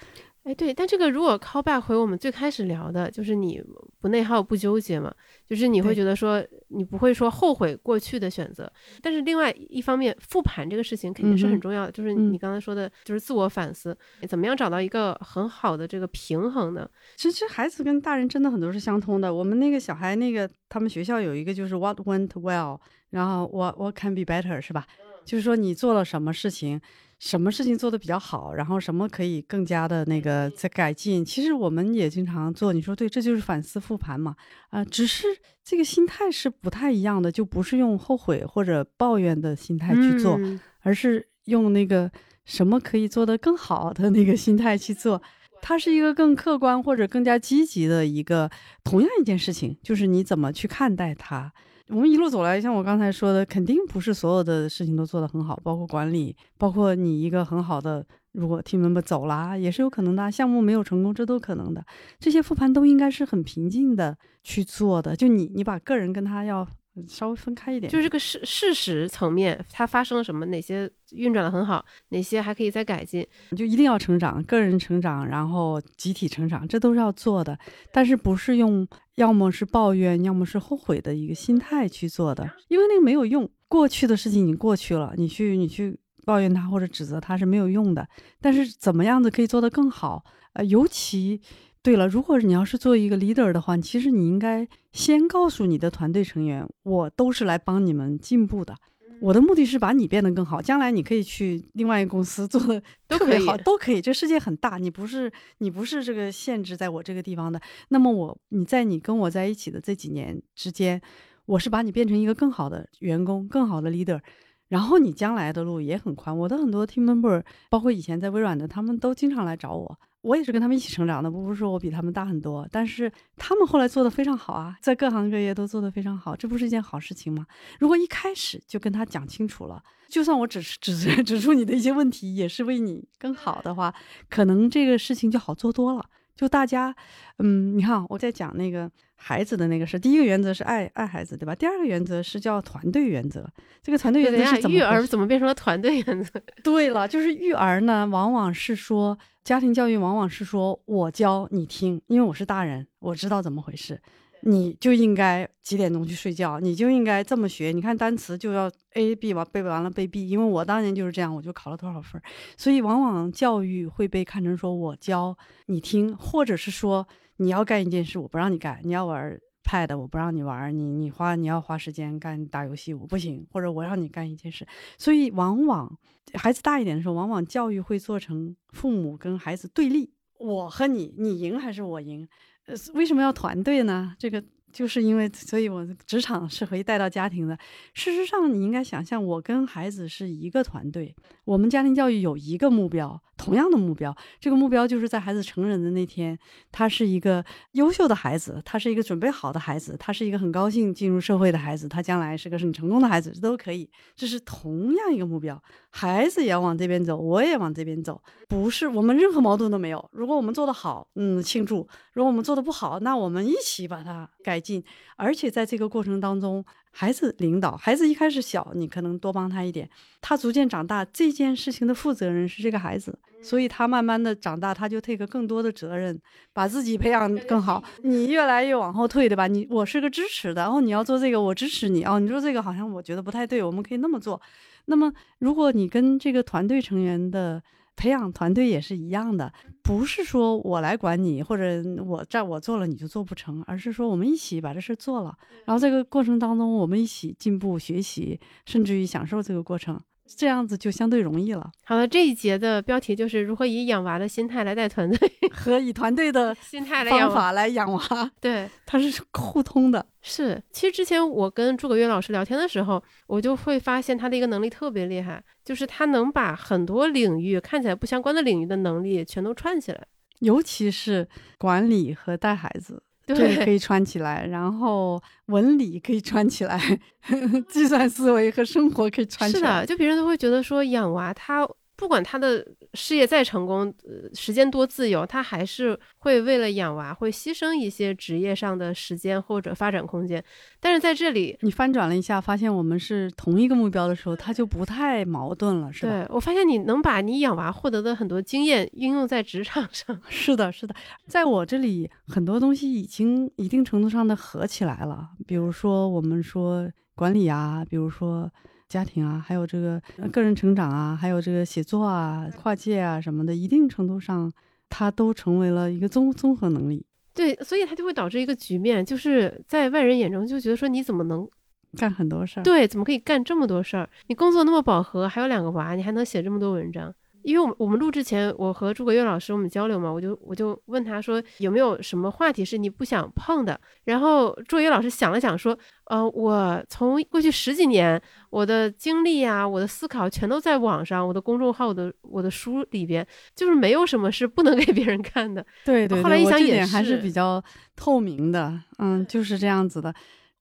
哎，对，但这个如果 call back 回我们最开始聊的，就是你不不内耗、不纠结嘛。就是你会觉得说，你不会说后悔过去的选择。但是另外一方面，复盘这个事情肯定是很重要的。就是你刚才说的，就是自我反思，怎么样找到一个很好的这个平衡呢？其实孩子跟大人真的很多是相通的。我们那个小孩，那个他们学校有一个就是 What went well，然后 What What can be better，是吧？就是说你做了什么事情。什么事情做的比较好，然后什么可以更加的那个在改进？其实我们也经常做，你说对，这就是反思复盘嘛。啊，只是这个心态是不太一样的，就不是用后悔或者抱怨的心态去做，而是用那个什么可以做得更好的那个心态去做。它是一个更客观或者更加积极的一个同样一件事情，就是你怎么去看待它。我们一路走来，像我刚才说的，肯定不是所有的事情都做得很好，包括管理，包括你一个很好的，如果 team member 走啦，也是有可能的，项目没有成功，这都可能的。这些复盘都应该是很平静的去做的。就你，你把个人跟他要。稍微分开一点，就是这个事事实层面，它发生了什么？哪些运转的很好？哪些还可以再改进？就一定要成长，个人成长，然后集体成长，这都是要做的。但是不是用要么是抱怨，要么是后悔的一个心态去做的，因为那个没有用。过去的事情已经过去了，你去你去抱怨它或者指责它是没有用的。但是怎么样子可以做得更好？呃，尤其。对了，如果你要是做一个 leader 的话，其实你应该先告诉你的团队成员，我都是来帮你们进步的。我的目的是把你变得更好，将来你可以去另外一个公司做的特别好，都可以。这世界很大，你不是你不是这个限制在我这个地方的。那么我你在你跟我在一起的这几年之间，我是把你变成一个更好的员工，更好的 leader，然后你将来的路也很宽。我的很多 team member，包括以前在微软的，他们都经常来找我。我也是跟他们一起成长的，不是说我比他们大很多，但是他们后来做的非常好啊，在各行各业都做的非常好，这不是一件好事情吗？如果一开始就跟他讲清楚了，就算我只是指 指出你的一些问题，也是为你更好的话，可能这个事情就好做多了。就大家，嗯，你看，我在讲那个孩子的那个事。第一个原则是爱爱孩子，对吧？第二个原则是叫团队原则。这个团队原则是怎么？育儿怎么变成了团队原则？对了，就是育儿呢，往往是说家庭教育，往往是说我教你听，因为我是大人，我知道怎么回事。你就应该几点钟去睡觉，你就应该这么学。你看单词就要 A B 完背完了背 B，因为我当年就是这样，我就考了多少分。所以往往教育会被看成说我教你听，或者是说你要干一件事，我不让你干，你要玩 Pad，我不让你玩，你你花你要花时间干打游戏，我不行，或者我让你干一件事。所以往往孩子大一点的时候，往往教育会做成父母跟孩子对立，我和你，你赢还是我赢？呃，为什么要团队呢？这个就是因为，所以我职场是可以带到家庭的。事实上，你应该想象，我跟孩子是一个团队，我们家庭教育有一个目标。同样的目标，这个目标就是在孩子成人的那天，他是一个优秀的孩子，他是一个准备好的孩子，他是一个很高兴进入社会的孩子，他将来是个很成功的孩子，这都可以。这是同样一个目标，孩子也要往这边走，我也往这边走，不是我们任何矛盾都没有。如果我们做得好，嗯，庆祝；如果我们做得不好，那我们一起把它改进。而且在这个过程当中，孩子领导，孩子一开始小，你可能多帮他一点，他逐渐长大，这件事情的负责人是这个孩子。所以他慢慢的长大，他就 take 更多的责任，把自己培养更好。你越来越往后退，对吧？你我是个支持的，然后你要做这个，我支持你哦。你说这个好像我觉得不太对，我们可以那么做。那么如果你跟这个团队成员的培养团队也是一样的，不是说我来管你，或者我这我做了你就做不成，而是说我们一起把这事做了，然后这个过程当中我们一起进步学习，甚至于享受这个过程。这样子就相对容易了。好了，这一节的标题就是如何以养娃的心态来带团队，和以团队的 心态来方法来养娃。对，它是互通的。是，其实之前我跟诸葛月老师聊天的时候，我就会发现他的一个能力特别厉害，就是他能把很多领域看起来不相关的领域的能力全都串起来，尤其是管理和带孩子。对，可以穿起来，然后纹理可以穿起来，计算思维和生活可以穿起来。是的，就别人都会觉得说养娃，他不管他的事业再成功，呃，时间多自由，他还是会为了养娃，会牺牲一些职业上的时间或者发展空间。但是在这里，你翻转了一下，发现我们是同一个目标的时候，他就不太矛盾了，是吧？对我发现你能把你养娃获得的很多经验应用在职场上。是的，是的，在我这里很多东西已经一定程度上的合起来了，比如说我们说管理啊，比如说。家庭啊，还有这个个人成长啊，还有这个写作啊、跨界啊什么的，一定程度上，它都成为了一个综综合能力。对，所以它就会导致一个局面，就是在外人眼中就觉得说你怎么能干很多事儿？对，怎么可以干这么多事儿？你工作那么饱和，还有两个娃，你还能写这么多文章？因为我们我们录制前，我和诸葛月老师我们交流嘛，我就我就问他说有没有什么话题是你不想碰的？然后诸葛月老师想了想说，呃，我从过去十几年我的经历啊，我的思考全都在网上，我的公众号，我的我的书里边，就是没有什么是不能给别人看的。对对，后来一想也还是比较透明的，嗯，就是这样子的。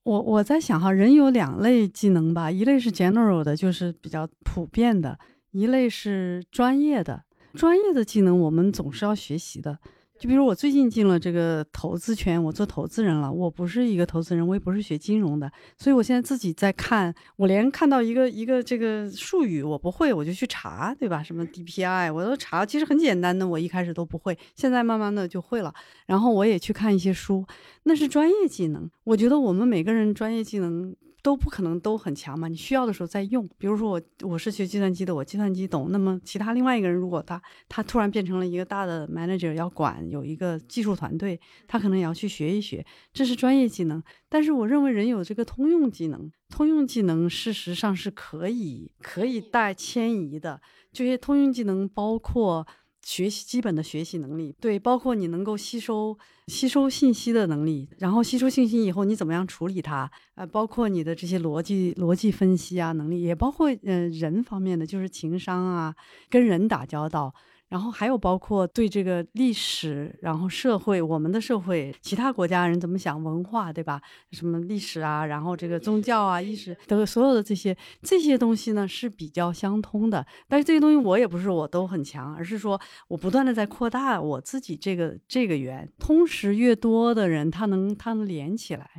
我我在想哈，人有两类技能吧，一类是 general 的，就是比较普遍的。一类是专业的，专业的技能我们总是要学习的。就比如我最近进了这个投资圈，我做投资人了。我不是一个投资人，我也不是学金融的，所以我现在自己在看。我连看到一个一个这个术语我不会，我就去查，对吧？什么 DPI 我都查，其实很简单的，我一开始都不会，现在慢慢的就会了。然后我也去看一些书，那是专业技能。我觉得我们每个人专业技能。都不可能都很强嘛，你需要的时候再用。比如说我我是学计算机的，我计算机懂。那么其他另外一个人，如果他他突然变成了一个大的 manager，要管有一个技术团队，他可能也要去学一学，这是专业技能。但是我认为人有这个通用技能，通用技能事实上是可以可以带迁移的。这些通用技能包括。学习基本的学习能力，对，包括你能够吸收吸收信息的能力，然后吸收信息以后你怎么样处理它，呃，包括你的这些逻辑逻辑分析啊能力，也包括嗯人方面的，就是情商啊，跟人打交道。然后还有包括对这个历史，然后社会，我们的社会，其他国家人怎么想，文化，对吧？什么历史啊，然后这个宗教啊，意识，等所有的这些这些东西呢是比较相通的。但是这些东西我也不是我都很强，而是说我不断的在扩大我自己这个这个圆，通识越多的人，他能他能连起来。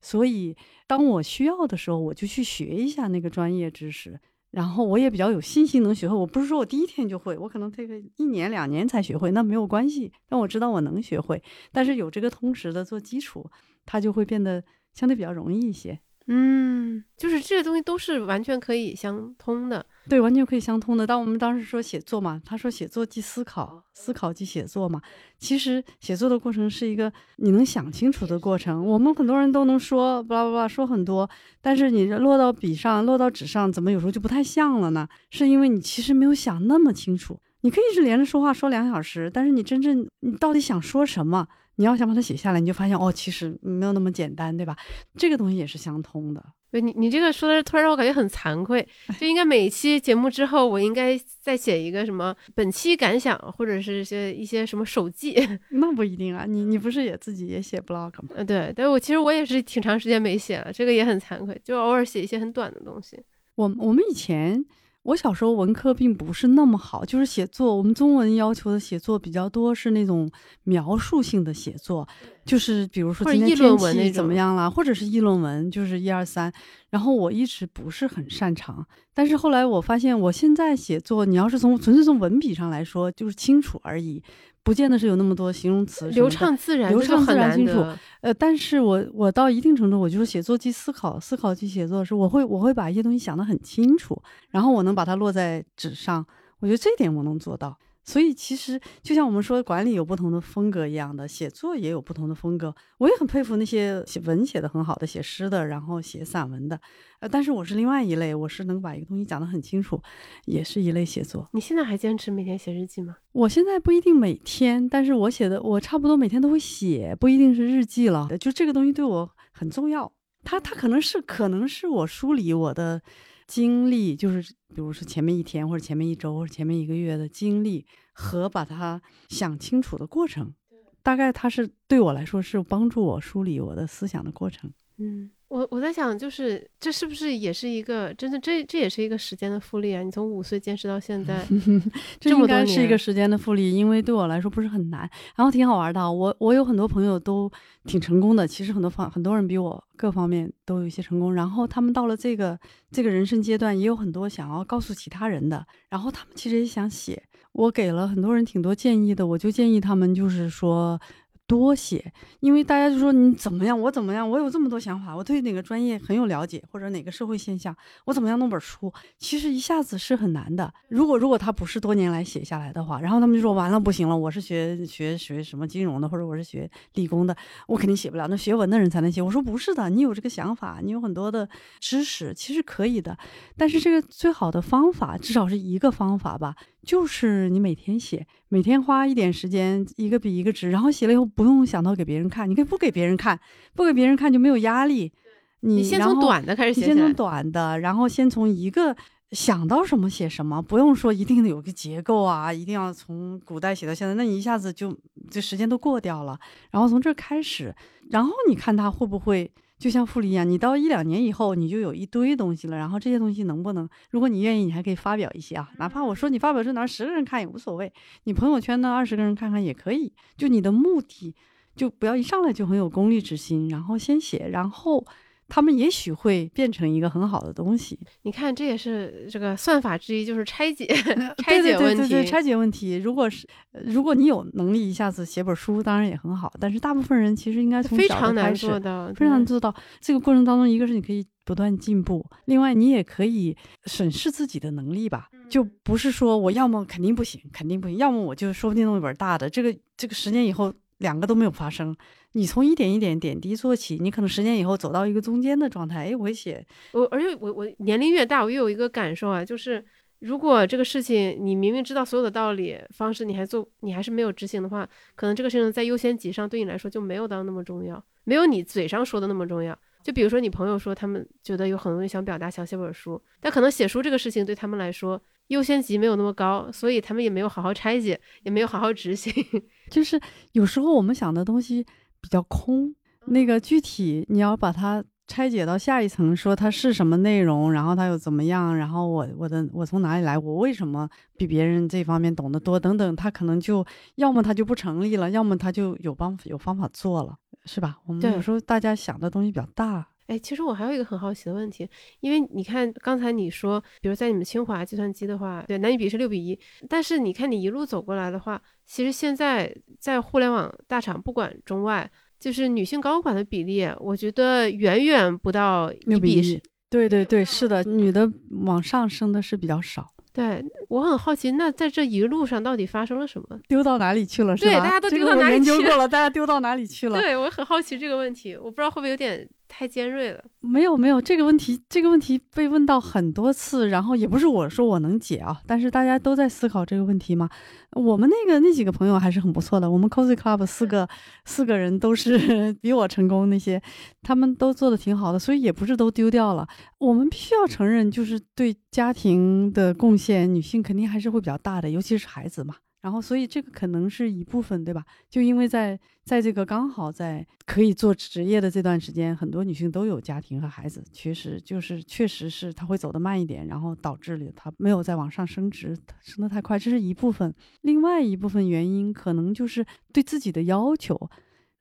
所以当我需要的时候，我就去学一下那个专业知识。然后我也比较有信心能学会，我不是说我第一天就会，我可能这个一年两年才学会，那没有关系。但我知道我能学会，但是有这个通识的做基础，它就会变得相对比较容易一些。嗯，就是这些东西都是完全可以相通的，对，完全可以相通的。当我们当时说写作嘛，他说写作即思考，思考即写作嘛。其实写作的过程是一个你能想清楚的过程。我们很多人都能说巴拉巴拉说很多，但是你落到笔上，落到纸上，怎么有时候就不太像了呢？是因为你其实没有想那么清楚。你可以是连着说话说两小时，但是你真正你到底想说什么？你要想把它写下来，你就发现哦，其实没有那么简单，对吧？这个东西也是相通的。对你，你这个说的突然让我感觉很惭愧，就应该每一期节目之后，我应该再写一个什么本期感想，或者是些一些什么手记。那不一定啊，你你不是也自己也写 blog 吗？嗯，对，但我其实我也是挺长时间没写了，这个也很惭愧，就偶尔写一些很短的东西。我我们以前。我小时候文科并不是那么好，就是写作，我们中文要求的写作比较多，是那种描述性的写作，就是比如说今天天气怎么样啦，或者是议论文，就是一二三。然后我一直不是很擅长，但是后来我发现，我现在写作，你要是从纯粹从文笔上来说，就是清楚而已。不见得是有那么多形容词，流畅自然，流畅自然清楚。呃，但是我我到一定程度，我就是写作即思考，思考即写作的时候，我会我会把一些东西想得很清楚，然后我能把它落在纸上。我觉得这点我能做到。所以其实就像我们说管理有不同的风格一样的，写作也有不同的风格。我也很佩服那些写文写的很好的，写诗的，然后写散文的。呃，但是我是另外一类，我是能把一个东西讲得很清楚，也是一类写作。你现在还坚持每天写日记吗？我现在不一定每天，但是我写的我差不多每天都会写，不一定是日记了。就这个东西对我很重要，它它可能是可能是我梳理我的。经历就是，比如说前面一天，或者前面一周，或者前面一个月的经历和把它想清楚的过程，大概它是对我来说是帮助我梳理我的思想的过程。嗯，我我在想，就是这是不是也是一个真的？这这也是一个时间的复利啊！你从五岁坚持到现在，这应该是一个时间的复利，因为对我来说不是很难，然后挺好玩的。我我有很多朋友都挺成功的，其实很多方很多人比我各方面都有一些成功，然后他们到了这个这个人生阶段，也有很多想要告诉其他人的，然后他们其实也想写。我给了很多人挺多建议的，我就建议他们就是说。多写，因为大家就说你怎么样，我怎么样，我有这么多想法，我对哪个专业很有了解，或者哪个社会现象，我怎么样弄本书，其实一下子是很难的。如果如果他不是多年来写下来的话，然后他们就说完了不行了，我是学学学什么金融的，或者我是学理工的，我肯定写不了。那学文的人才能写。我说不是的，你有这个想法，你有很多的知识，其实可以的。但是这个最好的方法，至少是一个方法吧。就是你每天写，每天花一点时间，一个比一个值，然后写了以后不用想到给别人看，你可以不给别人看，不给别人看就没有压力。你先从短的开始写，先从短的，然后先从一个想到什么写什么，不用说一定有个结构啊，一定要从古代写到现在，那你一下子就这时间都过掉了。然后从这开始，然后你看他会不会。就像复利一样，你到一两年以后，你就有一堆东西了。然后这些东西能不能，如果你愿意，你还可以发表一些啊。哪怕我说你发表这哪十个人看也无所谓，你朋友圈呢二十个人看看也可以。就你的目的，就不要一上来就很有功利之心，然后先写，然后。他们也许会变成一个很好的东西。你看，这也是这个算法之一，就是拆解 拆解问题。拆解问题，如果是如果你有能力一下子写本书，当然也很好。但是大部分人其实应该从非常难做到，非常做到。这个过程当中，一个是你可以不断进步，另外你也可以审视自己的能力吧。就不是说我要么肯定不行，肯定不行，要么我就说不定弄一本大的。这个这个十年以后。两个都没有发生，你从一点一点点滴做起，你可能十年以后走到一个中间的状态。哎，我写我，而且我我年龄越大，我越有一个感受啊，就是如果这个事情你明明知道所有的道理方式，你还做，你还是没有执行的话，可能这个事情在优先级上对你来说就没有到那么重要，没有你嘴上说的那么重要。就比如说你朋友说他们觉得有很多东西想表达，想写本书，但可能写书这个事情对他们来说。优先级没有那么高，所以他们也没有好好拆解，也没有好好执行。就是有时候我们想的东西比较空，那个具体你要把它拆解到下一层，说它是什么内容，然后它又怎么样，然后我我的我从哪里来，我为什么比别人这方面懂得多等等，它可能就要么它就不成立了，要么它就有方有方法做了，是吧？我们有时候大家想的东西比较大。哎，其实我还有一个很好奇的问题，因为你看刚才你说，比如在你们清华计算机的话，对男女比是六比一，但是你看你一路走过来的话，其实现在在互联网大厂，不管中外，就是女性高管的比例，我觉得远远不到六比一。对对对，是的，女的往上升的是比较少。对我很好奇，那在这一路上到底发生了什么？丢到哪里去了？是吧？对，大家都丢到哪里去了？研究过了，大家丢到哪里去了？对我很好奇这个问题，我不知道会不会有点。太尖锐了，没有没有这个问题，这个问题被问到很多次，然后也不是我说我能解啊，但是大家都在思考这个问题嘛。我们那个那几个朋友还是很不错的，我们 cozy club 四个四个人都是 比我成功那些，他们都做的挺好的，所以也不是都丢掉了。我们必须要承认，就是对家庭的贡献，女性肯定还是会比较大的，尤其是孩子嘛。然后，所以这个可能是一部分，对吧？就因为在在这个刚好在可以做职业的这段时间，很多女性都有家庭和孩子，确实就是确实是她会走得慢一点，然后导致了她没有再往上升职，升得太快，这是一部分。另外一部分原因可能就是对自己的要求，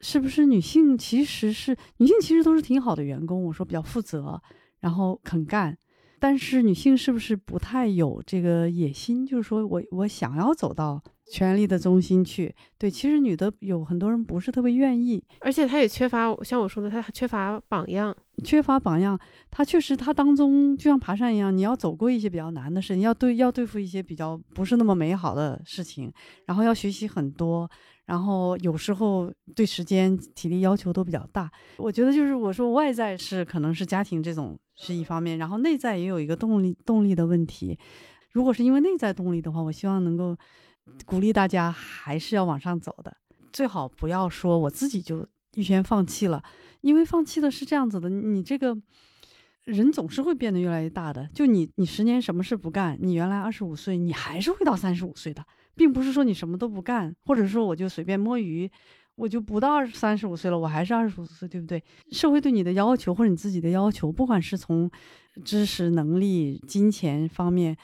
是不是女性其实是女性其实都是挺好的员工，我说比较负责，然后肯干。但是女性是不是不太有这个野心？就是说我我想要走到权力的中心去。对，其实女的有很多人不是特别愿意，而且她也缺乏像我说的，她缺乏榜样，缺乏榜样。她确实，她当中就像爬山一样，你要走过一些比较难的事情，要对要对付一些比较不是那么美好的事情，然后要学习很多。然后有时候对时间、体力要求都比较大。我觉得就是我说外在是可能是家庭这种是一方面，然后内在也有一个动力动力的问题。如果是因为内在动力的话，我希望能够鼓励大家还是要往上走的，最好不要说我自己就预先放弃了，因为放弃的是这样子的，你这个人总是会变得越来越大的。就你你十年什么事不干，你原来二十五岁，你还是会到三十五岁的。并不是说你什么都不干，或者说我就随便摸鱼，我就不到二三十五岁了，我还是二十五岁，对不对？社会对你的要求或者你自己的要求，不管是从知识、能力、金钱方面，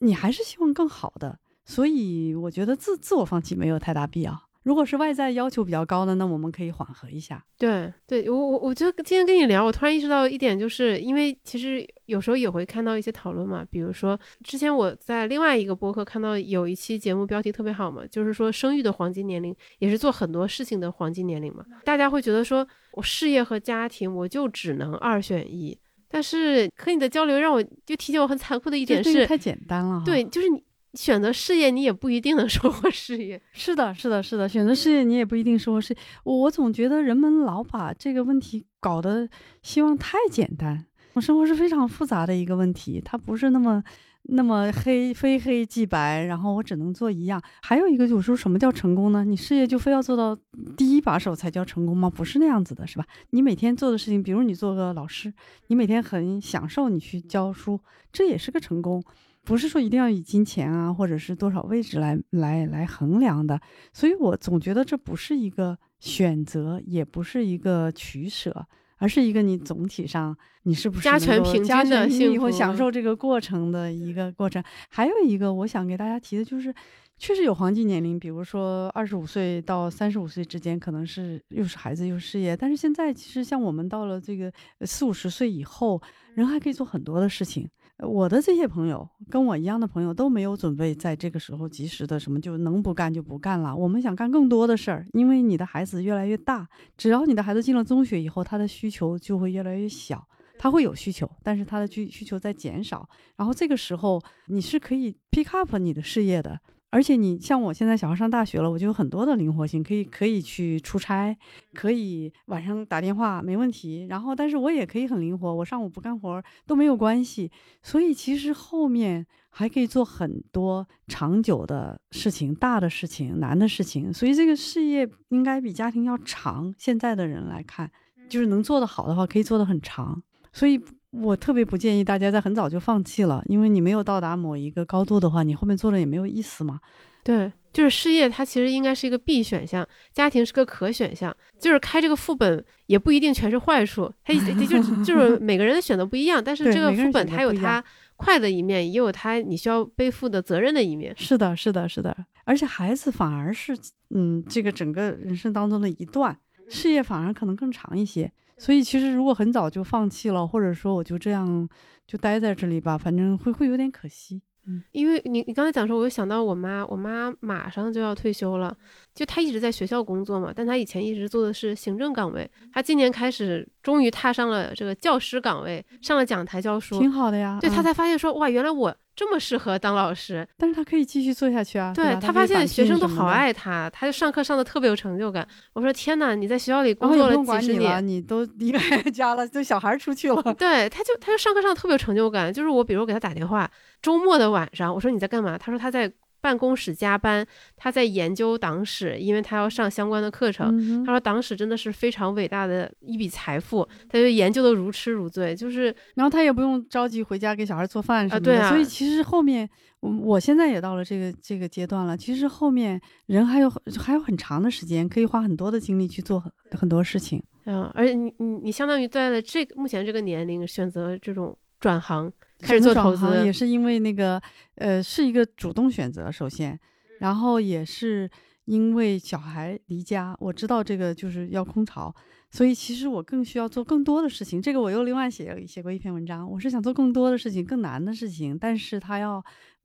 你还是希望更好的。所以我觉得自自我放弃没有太大必要。如果是外在要求比较高的，那我们可以缓和一下。对，对我我我觉得今天跟你聊，我突然意识到一点，就是因为其实有时候也会看到一些讨论嘛，比如说之前我在另外一个播客看到有一期节目标题特别好嘛，就是说生育的黄金年龄也是做很多事情的黄金年龄嘛。大家会觉得说我事业和家庭我就只能二选一，但是和你的交流让我就提醒我很残酷的一点是太简单了。对，就是你。选择事业，你也不一定能收获事业。是的，是的，是的，选择事业，你也不一定收获事业。我我总觉得人们老把这个问题搞得希望太简单。我生活是非常复杂的一个问题，它不是那么那么黑，非黑即白。然后我只能做一样。还有一个就是说，什么叫成功呢？你事业就非要做到第一把手才叫成功吗？不是那样子的，是吧？你每天做的事情，比如你做个老师，你每天很享受你去教书，这也是个成功。不是说一定要以金钱啊，或者是多少位置来来来衡量的，所以我总觉得这不是一个选择，也不是一个取舍，而是一个你总体上你是不是加权平均的幸福，享受这个过程的一个过程。还有一个我想给大家提的就是，确实有黄金年龄，比如说二十五岁到三十五岁之间，可能是又是孩子又是事业，但是现在其实像我们到了这个四五十岁以后，人还可以做很多的事情。我的这些朋友跟我一样的朋友都没有准备在这个时候及时的什么就能不干就不干了。我们想干更多的事儿，因为你的孩子越来越大，只要你的孩子进了中学以后，他的需求就会越来越小。他会有需求，但是他的需需求在减少。然后这个时候你是可以 pick up 你的事业的。而且你像我现在小孩上大学了，我就有很多的灵活性，可以可以去出差，可以晚上打电话没问题。然后，但是我也可以很灵活，我上午不干活都没有关系。所以其实后面还可以做很多长久的事情、大的事情、难的事情。所以这个事业应该比家庭要长。现在的人来看，就是能做得好的话，可以做得很长。所以。我特别不建议大家在很早就放弃了，因为你没有到达某一个高度的话，你后面做了也没有意思嘛。对，就是事业它其实应该是一个必选项，家庭是个可选项。就是开这个副本也不一定全是坏处，它就 就是每个人的选择不一样。但是这个副本它有它快的一面，也有它你需要背负的责任的一面。是的，是的，是的。而且孩子反而是嗯，这个整个人生当中的一段，事业反而可能更长一些。所以其实如果很早就放弃了，或者说我就这样就待在这里吧，反正会会有点可惜。嗯，因为你你刚才讲说，我又想到我妈，我妈马上就要退休了，就她一直在学校工作嘛，但她以前一直做的是行政岗位，她今年开始终于踏上了这个教师岗位，上了讲台教书，挺好的呀。对她才发现说，哇，原来我。这么适合当老师，但是他可以继续做下去啊。对他发现学生都好爱他，他就上课上的特别有成就感。我说天哪，你在学校里工作了几十年，你都离开家了，就小孩出去了。对，他就他就上课上的特别有成就感。就是我比如给他打电话，周末的晚上，我说你在干嘛？他说他在。办公室加班，他在研究党史，因为他要上相关的课程。他说党史真的是非常伟大的一笔财富，他就研究的如痴如醉。就是，然后他也不用着急回家给小孩做饭什么的。所以其实后面，我我现在也到了这个这个阶段了。其实后面人还有还有很长的时间，可以花很多的精力去做很很多事情。嗯，而且你你你相当于在了这目前这个年龄选择这种转行。开始做投资也是因为那个，呃，是一个主动选择，首先，然后也是因为小孩离家，我知道这个就是要空巢，所以其实我更需要做更多的事情。这个我又另外写写过一篇文章，我是想做更多的事情，更难的事情，但是他要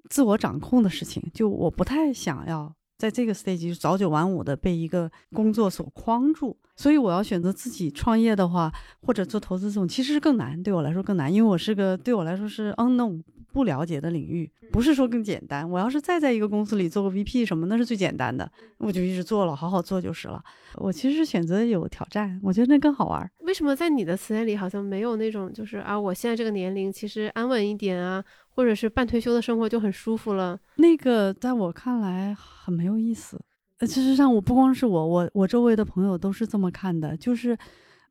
自我掌控的事情，就我不太想要在这个 stage 早九晚五的被一个工作所框住。所以我要选择自己创业的话，或者做投资这种，其实是更难，对我来说更难，因为我是个对我来说是 unknown 不了解的领域，不是说更简单。我要是再在一个公司里做个 VP 什么，那是最简单的，我就一直做了，好好做就是了。我其实是选择有挑战，我觉得那更好玩。为什么在你的词典里好像没有那种就是啊，我现在这个年龄其实安稳一点啊，或者是半退休的生活就很舒服了？那个在我看来很没有意思。呃，事实上，我不光是我，我我周围的朋友都是这么看的，就是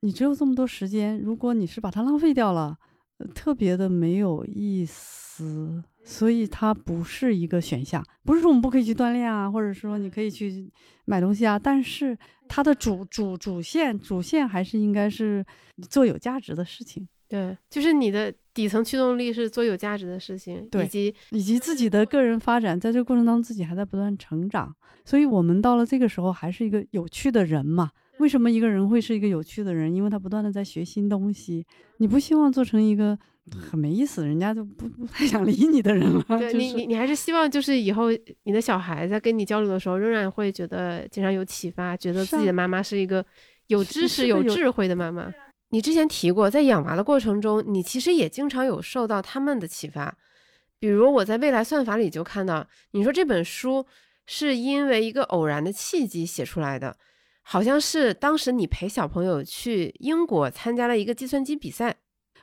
你只有这么多时间，如果你是把它浪费掉了，特别的没有意思，所以它不是一个选项。不是说我们不可以去锻炼啊，或者说你可以去买东西啊，但是它的主主主线主线还是应该是做有价值的事情。对，就是你的底层驱动力是做有价值的事情，以及以及自己的个人发展，在这个过程当中自己还在不断成长。所以我们到了这个时候还是一个有趣的人嘛。为什么一个人会是一个有趣的人？因为他不断的在学新东西。你不希望做成一个很没意思，人家就不不太想理你的人了。对你就是你你还是希望就是以后你的小孩在跟你交流的时候，仍然会觉得经常有启发，觉得自己的妈妈是一个有知识、有智慧的妈妈。你之前提过，在养娃的过程中，你其实也经常有受到他们的启发。比如我在未来算法里就看到，你说这本书是因为一个偶然的契机写出来的，好像是当时你陪小朋友去英国参加了一个计算机比赛。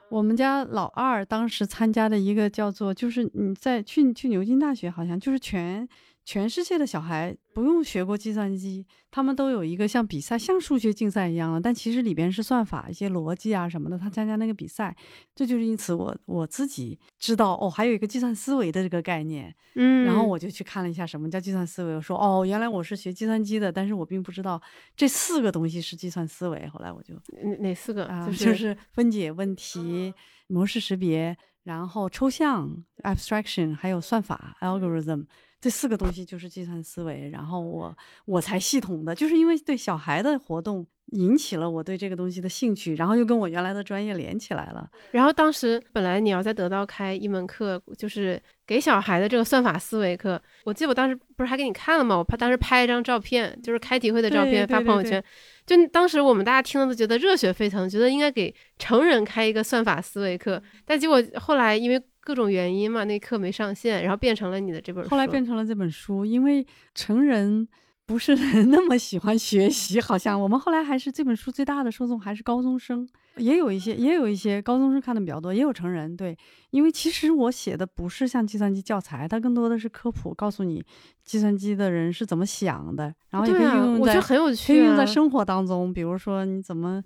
我们家老二当时参加的一个叫做，就是你在去去牛津大学，好像就是全全世界的小孩不用学过计算机，他们都有一个像比赛，像数学竞赛一样的，但其实里边是算法、一些逻辑啊什么的。他参加那个比赛，这就是因此我我自己知道哦，还有一个计算思维的这个概念，嗯然后我就去看了一下什么叫计算思维，我说哦，原来我是学计算机的，但是我并不知道这四个东西是计算思维。后来我就哪哪四个？啊，就就是分解问题、模式识别，然后抽象 abstraction，还有算法 algorithm，这四个东西就是计算思维。然后我我才系统的，就是因为对小孩的活动引起了我对这个东西的兴趣，然后又跟我原来的专业连起来了。然后当时本来你要在得到开一门课，就是给小孩的这个算法思维课。我记得我当时不是还给你看了吗？我拍当时拍一张照片，就是开题会的照片发朋友圈。就当时我们大家听了都觉得热血沸腾，觉得应该给成人开一个算法思维课。但结果后来因为各种原因嘛，那课没上线，然后变成了你的这本书。后来变成了这本书，因为成人不是那么喜欢学习，好像我们后来还是这本书最大的受众还是高中生，也有一些也有一些高中生看的比较多，也有成人对，因为其实我写的不是像计算机教材，它更多的是科普，告诉你计算机的人是怎么想的，然后也可以运用在、我觉得很有可以趣啊。用在生活当中，比如说你怎么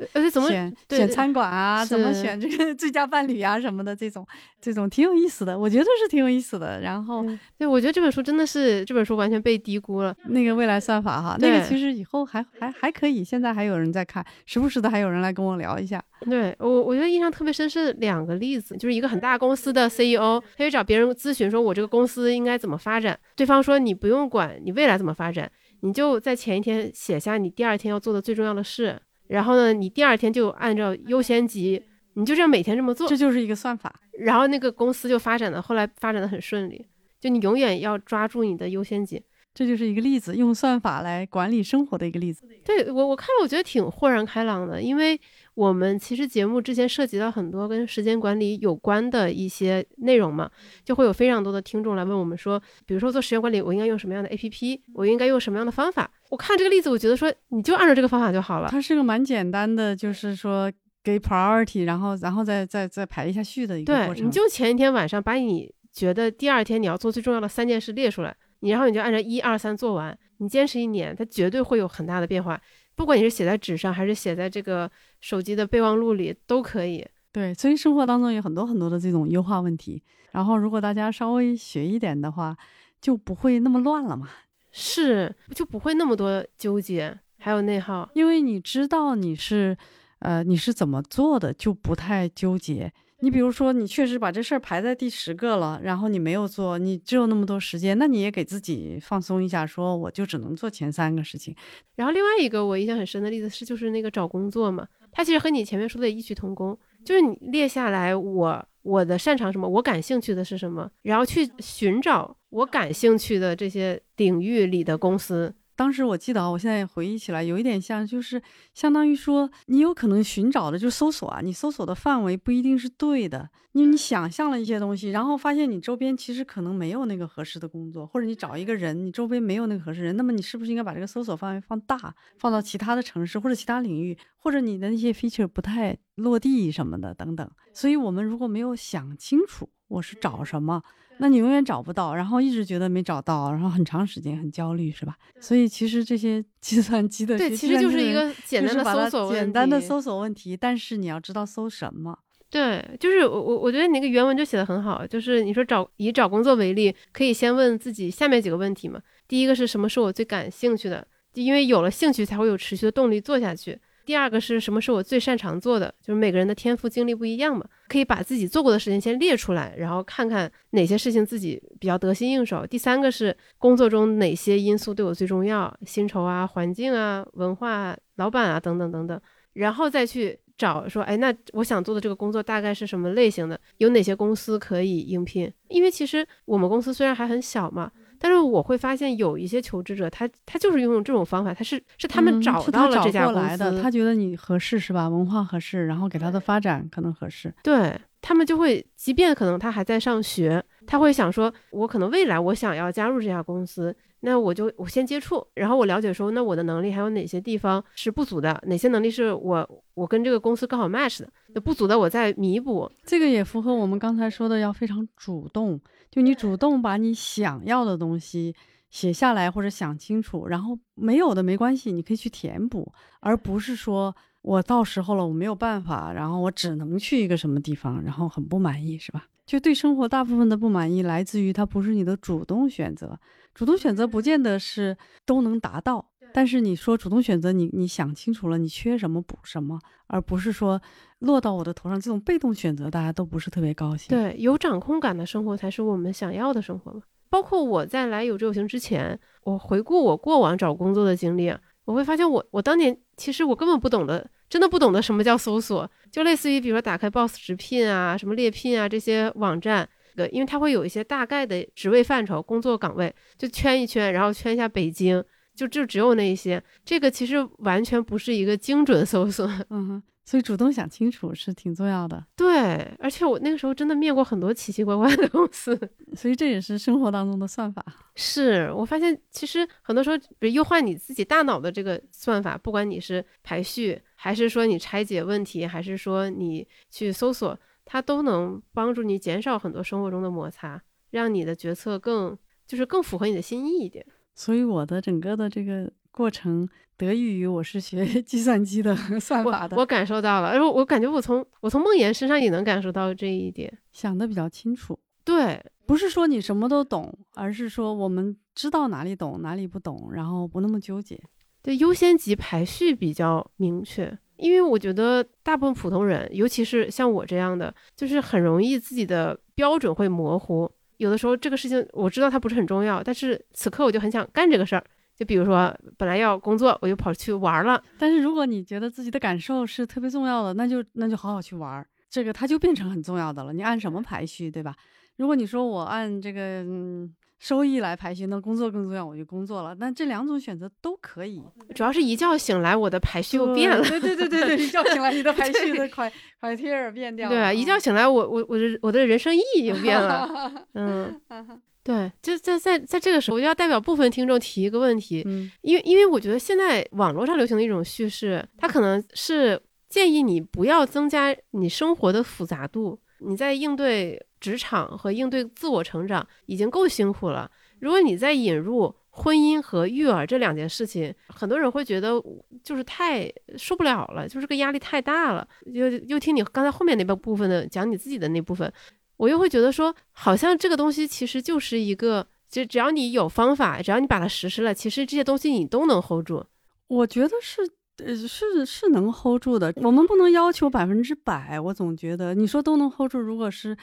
选选餐馆啊，怎么选这个 最佳伴侣啊什么的，这种这种挺有意思的，我觉得是挺有意思的。然后对对，我觉得这本书真的是这本书完全被低估了。那个未来算法哈，那个其实以后还还还可以，现在还有人在看，时不时的还有人来跟我聊一下。对我，我觉得印象特别深是两个例子，就是一个很大公司的 CEO，他去找别人咨询说，我这个公司应该怎么发展。对方说，你不用管你未来怎么发展，你就在前一天写下你第二天要做的最重要的事，然后呢，你第二天就按照优先级，你就这样每天这么做这，就是一个算法。然后那个公司就发展的，后来发展的很顺利。就你永远要抓住你的优先级。这就是一个例子，用算法来管理生活的一个例子。对我，我看了，我觉得挺豁然开朗的，因为我们其实节目之前涉及到很多跟时间管理有关的一些内容嘛，就会有非常多的听众来问我们说，比如说做时间管理，我应该用什么样的 APP，我应该用什么样的方法？我看这个例子，我觉得说你就按照这个方法就好了。它是个蛮简单的，就是说给 priority，然后然后再再再排一下序的一个过，程。你就前一天晚上把你觉得第二天你要做最重要的三件事列出来，你然后你就按照一二三做完，你坚持一年，它绝对会有很大的变化。不管你是写在纸上，还是写在这个手机的备忘录里，都可以。对，所以生活当中有很多很多的这种优化问题。然后如果大家稍微学一点的话，就不会那么乱了嘛。是，就不会那么多纠结，还有内耗。因为你知道你是，呃，你是怎么做的，就不太纠结。你比如说，你确实把这事儿排在第十个了，然后你没有做，你只有那么多时间，那你也给自己放松一下，说我就只能做前三个事情。然后另外一个我印象很深的例子是，就是那个找工作嘛，它其实和你前面说的异曲同工，就是你列下来我我的擅长什么，我感兴趣的是什么，然后去寻找我感兴趣的这些领域里的公司。当时我记得啊，我现在回忆起来，有一点像，就是相当于说，你有可能寻找的就是搜索啊，你搜索的范围不一定是对的，因为你想象了一些东西，然后发现你周边其实可能没有那个合适的工作，或者你找一个人，你周边没有那个合适人，那么你是不是应该把这个搜索范围放大，放到其他的城市或者其他领域，或者你的那些 feature 不太落地什么的等等。所以我们如果没有想清楚我是找什么，那你永远找不到，然后一直觉得没找到，然后很长时间很焦虑，是吧？所以其实这些 计算机的对，学其实就是一个简单的搜索问题，简单的搜索问题，但是你要知道搜什么。对，就是我我我觉得你那个原文就写的很好，就是你说找以找工作为例，可以先问自己下面几个问题嘛。第一个是什么是我最感兴趣的？因为有了兴趣才会有持续的动力做下去。第二个是什么是我最擅长做的？就是每个人的天赋经历不一样嘛，可以把自己做过的事情先列出来，然后看看哪些事情自己比较得心应手。第三个是工作中哪些因素对我最重要？薪酬啊、环境啊、文化、老板啊等等等等，然后再去找说，哎，那我想做的这个工作大概是什么类型的？有哪些公司可以应聘？因为其实我们公司虽然还很小嘛。但是我会发现有一些求职者，他他就是用这种方法，他是是他们找到了这家公司的，他觉得你合适是吧？文化合适，然后给他的发展可能合适。对他们就会，即便可能他还在上学，他会想说，我可能未来我想要加入这家公司，那我就我先接触，然后我了解说，那我的能力还有哪些地方是不足的，哪些能力是我我跟这个公司刚好 match 的，那不足的我再弥补。这个也符合我们刚才说的，要非常主动。就你主动把你想要的东西写下来或者想清楚，然后没有的没关系，你可以去填补，而不是说我到时候了我没有办法，然后我只能去一个什么地方，然后很不满意，是吧？就对生活大部分的不满意来自于它不是你的主动选择，主动选择不见得是都能达到。但是你说主动选择，你你想清楚了，你缺什么补什么，而不是说落到我的头上。这种被动选择，大家都不是特别高兴。对，有掌控感的生活才是我们想要的生活嘛。包括我在来有志有行之前，我回顾我过往找工作的经历，我会发现我我当年其实我根本不懂得，真的不懂得什么叫搜索，就类似于比如说打开 Boss 直聘啊、什么猎聘啊这些网站，对，因为它会有一些大概的职位范畴、工作岗位，就圈一圈，然后圈一下北京。就就只有那一些，这个其实完全不是一个精准搜索，嗯哼，所以主动想清楚是挺重要的。对，而且我那个时候真的面过很多奇奇怪怪的公司，所以这也是生活当中的算法。是我发现，其实很多时候，比如优化你自己大脑的这个算法，不管你是排序，还是说你拆解问题，还是说你去搜索，它都能帮助你减少很多生活中的摩擦，让你的决策更就是更符合你的心意一点。所以我的整个的这个过程得益于我是学 计算机的算法的，我感受到了，而我感觉我从我从梦妍身上也能感受到这一点，想的比较清楚。对，不是说你什么都懂，而是说我们知道哪里懂哪里不懂，然后不那么纠结。对，优先级排序比较明确，因为我觉得大部分普通人，尤其是像我这样的，就是很容易自己的标准会模糊。有的时候这个事情我知道它不是很重要，但是此刻我就很想干这个事儿。就比如说本来要工作，我就跑去玩了。但是如果你觉得自己的感受是特别重要的，那就那就好好去玩儿，这个它就变成很重要的了。你按什么排序，对吧？如果你说我按这个嗯。收益来排序，那工作更重要，我就工作了。但这两种选择都可以，主要是一觉醒来，我的排序又变了。对对对对对，一觉醒来，你的排序的快快贴儿变掉了。对啊，一觉醒来，我我我的我的人生意义又变了。嗯，对，就在在在这个时候，我就要代表部分听众提一个问题，因为因为我觉得现在网络上流行的一种叙事，它可能是建议你不要增加你生活的复杂度。你在应对职场和应对自我成长已经够辛苦了，如果你再引入婚姻和育儿这两件事情，很多人会觉得就是太受不了了，就是个压力太大了。又又听你刚才后面那半部分的讲你自己的那部分，我又会觉得说，好像这个东西其实就是一个，就只要你有方法，只要你把它实施了，其实这些东西你都能 hold 住。我觉得是。呃，是是能 hold 住的，我们不能要求百分之百。我总觉得你说都能 hold 住，如果是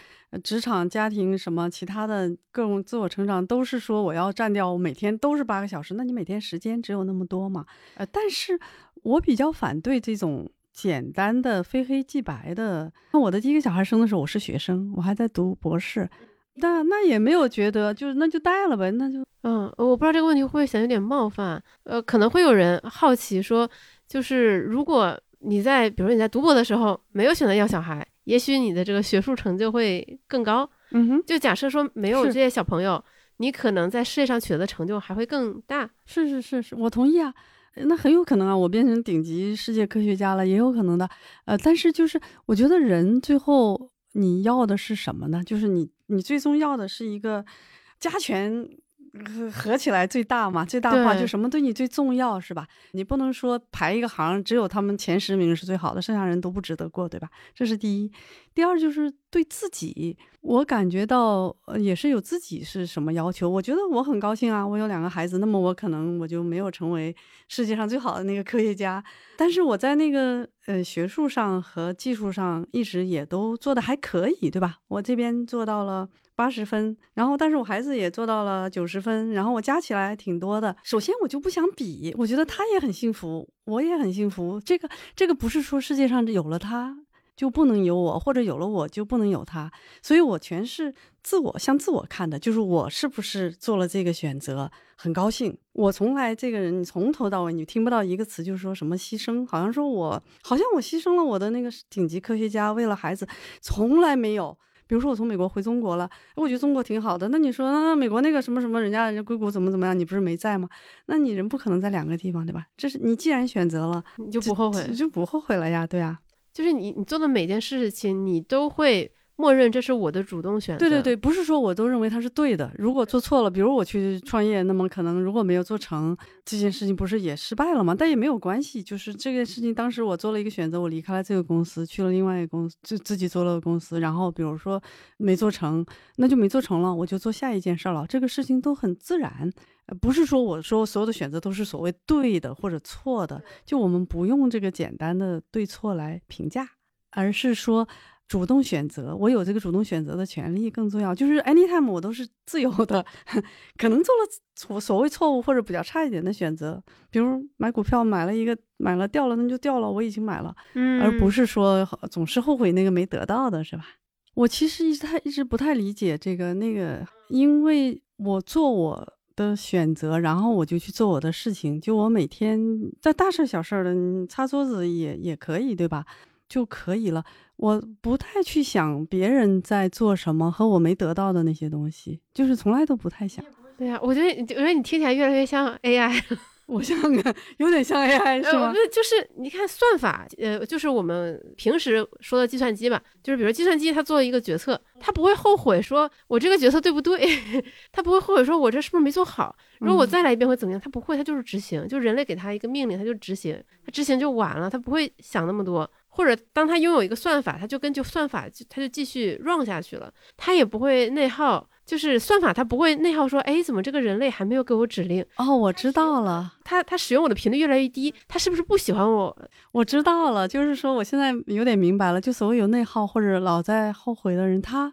职场、家庭什么其他的各种自我成长，都是说我要占掉每天都是八个小时，那你每天时间只有那么多嘛？呃，但是我比较反对这种简单的非黑即白的。那我的第一个小孩生的时候，我是学生，我还在读博士。那那也没有觉得，就是那就带了呗，那就嗯，我不知道这个问题会不会显得有点冒犯，呃，可能会有人好奇说，就是如果你在，比如说你在读博的时候没有选择要小孩，也许你的这个学术成就会更高，嗯哼，就假设说没有这些小朋友，你可能在事业上取得的成就还会更大，是是是是，我同意啊，那很有可能啊，我变成顶级世界科学家了，也有可能的，呃，但是就是我觉得人最后。你要的是什么呢？就是你，你最终要的是一个加权合合起来最大嘛，最大化就什么对你最重要是吧？你不能说排一个行，只有他们前十名是最好的，剩下人都不值得过，对吧？这是第一。第二就是对自己，我感觉到呃也是有自己是什么要求。我觉得我很高兴啊，我有两个孩子，那么我可能我就没有成为世界上最好的那个科学家，但是我在那个呃学术上和技术上一直也都做的还可以，对吧？我这边做到了。八十分，然后但是我孩子也做到了九十分，然后我加起来挺多的。首先我就不想比，我觉得他也很幸福，我也很幸福。这个这个不是说世界上有了他就不能有我，或者有了我就不能有他，所以我全是自我向自我看的，就是我是不是做了这个选择，很高兴。我从来这个人，你从头到尾你听不到一个词，就是说什么牺牲，好像说我好像我牺牲了我的那个顶级科学家，为了孩子，从来没有。比如说我从美国回中国了，我觉得中国挺好的。那你说，那美国那个什么什么，人家人家硅谷怎么怎么样，你不是没在吗？那你人不可能在两个地方，对吧？这是你既然选择了，你就不后悔，就不后悔了呀，对啊。就是你你做的每件事情，你都会。默认这是我的主动选择。对对对，不是说我都认为它是对的。如果做错了，比如我去创业，那么可能如果没有做成这件事情，不是也失败了吗？但也没有关系，就是这件事情当时我做了一个选择，我离开了这个公司，去了另外一个公司，就自己做了个公司。然后比如说没做成，那就没做成了，我就做下一件事了。这个事情都很自然，不是说我说所有的选择都是所谓对的或者错的，就我们不用这个简单的对错来评价，而是说。主动选择，我有这个主动选择的权利更重要。就是 anytime 我都是自由的，可能做了所所谓错误或者比较差一点的选择，比如买股票买了一个买了掉了那就掉了，我已经买了，嗯，而不是说总是后悔那个没得到的，是吧？我其实一直太一直不太理解这个那个，因为我做我的选择，然后我就去做我的事情，就我每天在大事小事的擦桌子也也可以，对吧？就可以了。我不太去想别人在做什么和我没得到的那些东西，就是从来都不太想。对呀，我觉得，我觉得你听起来越来越像 AI，我像个有点像 AI 是吗？就是你看算法，呃，就是我们平时说的计算机吧，就是比如计算机它做一个决策，它不会后悔说我这个决策对不对，它不会后悔说我这是不是没做好，如果我再来一遍会怎么样？它不会，它就是执行，就人类给它一个命令，它就执行，它执行就完了，它不会想那么多。或者当他拥有一个算法，他就根据算法，他就继续 run 下去了，他也不会内耗。就是算法，他不会内耗，说，哎，怎么这个人类还没有给我指令？哦，我知道了，他他使用我的频率越来越低，他是不是不喜欢我？我知道了，就是说我现在有点明白了，就所谓有内耗或者老在后悔的人，他。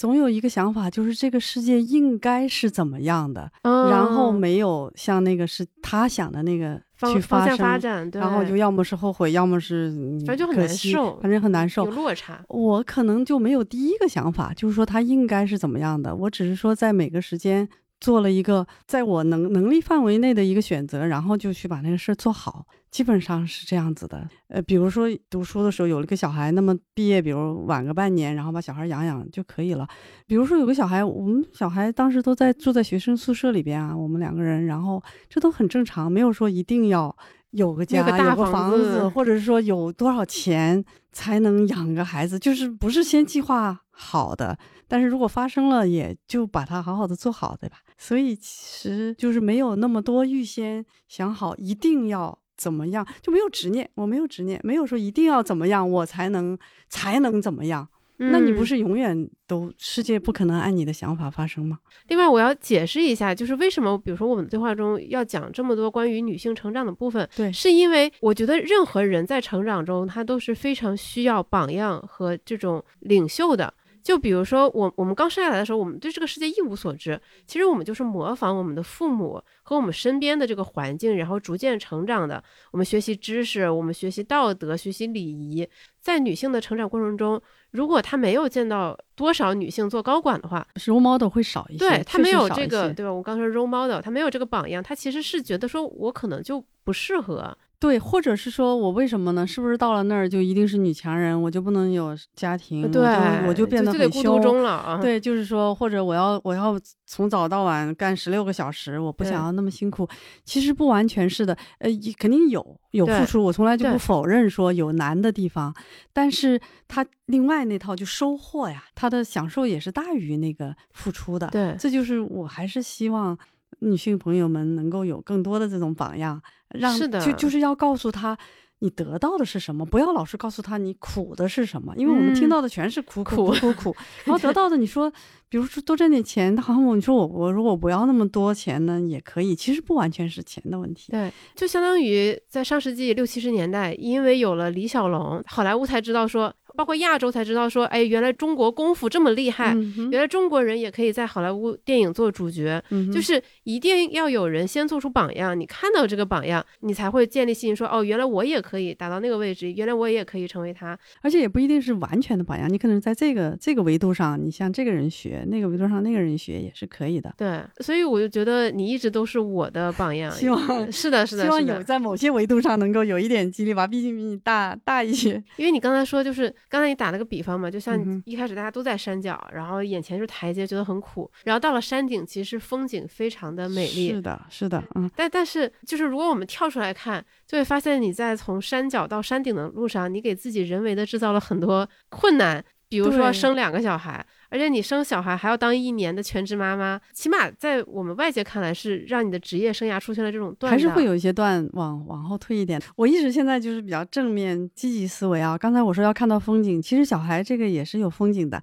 总有一个想法，就是这个世界应该是怎么样的，然后没有像那个是他想的那个去发生，发展，然后就要么是后悔，要么是反正就很难受，反正很难受，有落差。我可能就没有第一个想法，就是说他应该是怎么样的，我只是说在每个时间。做了一个在我能能力范围内的一个选择，然后就去把那个事儿做好，基本上是这样子的。呃，比如说读书的时候有了个小孩，那么毕业比如晚个半年，然后把小孩养养就可以了。比如说有个小孩，我们小孩当时都在住在学生宿舍里边啊，我们两个人，然后这都很正常，没有说一定要有个家、有个房子，或者是说有多少钱才能养个孩子，就是不是先计划好的。但是如果发生了，也就把它好好的做好，对吧？所以其实就是没有那么多预先想好一定要怎么样，就没有执念。我没有执念，没有说一定要怎么样我才能才能怎么样。那你不是永远都世界不可能按你的想法发生吗？另外，我要解释一下，就是为什么，比如说我们对话中要讲这么多关于女性成长的部分，对，是因为我觉得任何人在成长中，他都是非常需要榜样和这种领袖的。就比如说，我我们刚生下来的时候，我们对这个世界一无所知。其实我们就是模仿我们的父母和我们身边的这个环境，然后逐渐成长的。我们学习知识，我们学习道德，学习礼仪。在女性的成长过程中，如果她没有见到多少女性做高管的话，role model 会少一些。对她没有这个，对吧？我刚说 role model，她没有这个榜样，她其实是觉得说我可能就不适合。对，或者是说我为什么呢？是不是到了那儿就一定是女强人，我就不能有家庭？对，我就变得很凶了啊！对，就是说，或者我要我要从早到晚干十六个小时，我不想要那么辛苦。其实不完全是的，呃，肯定有有付出，我从来就不否认说有难的地方，但是他另外那套就收获呀，他的享受也是大于那个付出的。对，这就是我还是希望。女性朋友们能够有更多的这种榜样，让是的就就是要告诉她。你得到的是什么？不要老是告诉他你苦的是什么，因为我们听嗯到的全是苦苦苦苦苦苦，然后得到的你说，比如说多挣点钱，好像我你说我我如果不要那么多钱呢也可以，其实不完全是钱的问题。对，就相当于在上世纪六七十年代，因为有了李小龙，好莱坞才知道说，包括亚洲才知道说，哎，原来中国功夫这么厉害，嗯原来中国人也可以在好莱坞电影做主角。嗯就是一定要有人先做出榜样，你看到这个榜样，你才会建立信心说，哦，原来我也可以达到那个位置，原来我也可以成为他。而且也不一定是完全的榜样，你可能在这个这个维度上，你向这个人学，那个维度上那个人学也是可以的。对，所以我就觉得你一直都是我的榜样。希望是的，是的，希望。有在某些维度上能够有一点激励吧，毕竟比你大大一些。因为你刚才说，就是刚才你打了个比方嘛，就像一开始大家都在山脚，然后眼前就是台阶，觉得很苦，然后到了山顶，其实风景非常的美丽。是的，是的，嗯，但但是，就是如果我们跳出来看，就会发现你在从山脚到山顶的路上，你给自己人为的制造了很多困难，比如说生两个小孩，而且你生小孩还要当一年的全职妈妈，起码在我们外界看来是让你的职业生涯出现了这种断档还是会有一些断往往后退一点。我一直现在就是比较正面积极思维啊。刚才我说要看到风景，其实小孩这个也是有风景的。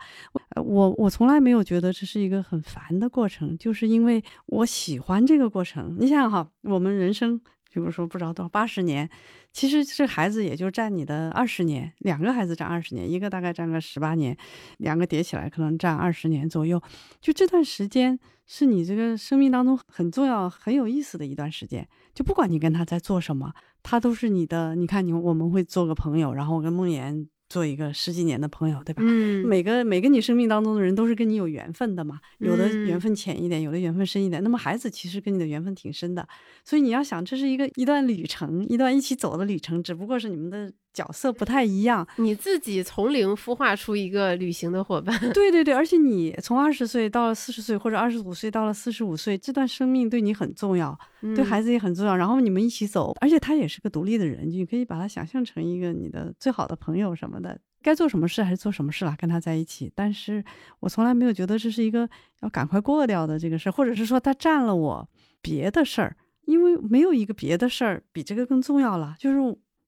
呃我我从来没有觉得这是一个很烦的过程，就是因为我喜欢这个过程。你想想哈，我们人生。比如说不知道多少八十年，其实这孩子也就占你的二十年，两个孩子占二十年，一个大概占个十八年，两个叠起来可能占二十年左右。就这段时间是你这个生命当中很重要、很有意思的一段时间。就不管你跟他在做什么，他都是你的。你看你我们会做个朋友，然后我跟梦妍做一个十几年的朋友，对吧？嗯，每个每个你生命当中的人都是跟你有缘分的嘛，有的嗯缘分浅一点，有的缘分深一点。那么孩子其实跟你的缘分挺深的，所以你要想，这是一个一段旅程，一段一起走的旅程，只不过是你们的角色不太一样。你自己从零孵化出一个旅行的伙伴，对对对，而且你从二十岁到了四十岁，或者二十五岁到了四十五岁，这段生命对你很重要，对孩子，子也很重要。然后你们一起走，而且他也是个独立的人，你可以把他想象成一个你的最好的朋友什么的。该做什么事还是做什么事啦，跟他在一起。但是我从来没有觉得这是一个要赶快过掉的这个事儿，或者是说他占了我别的事儿，因为没有一个别的事儿比这个更重要了。就是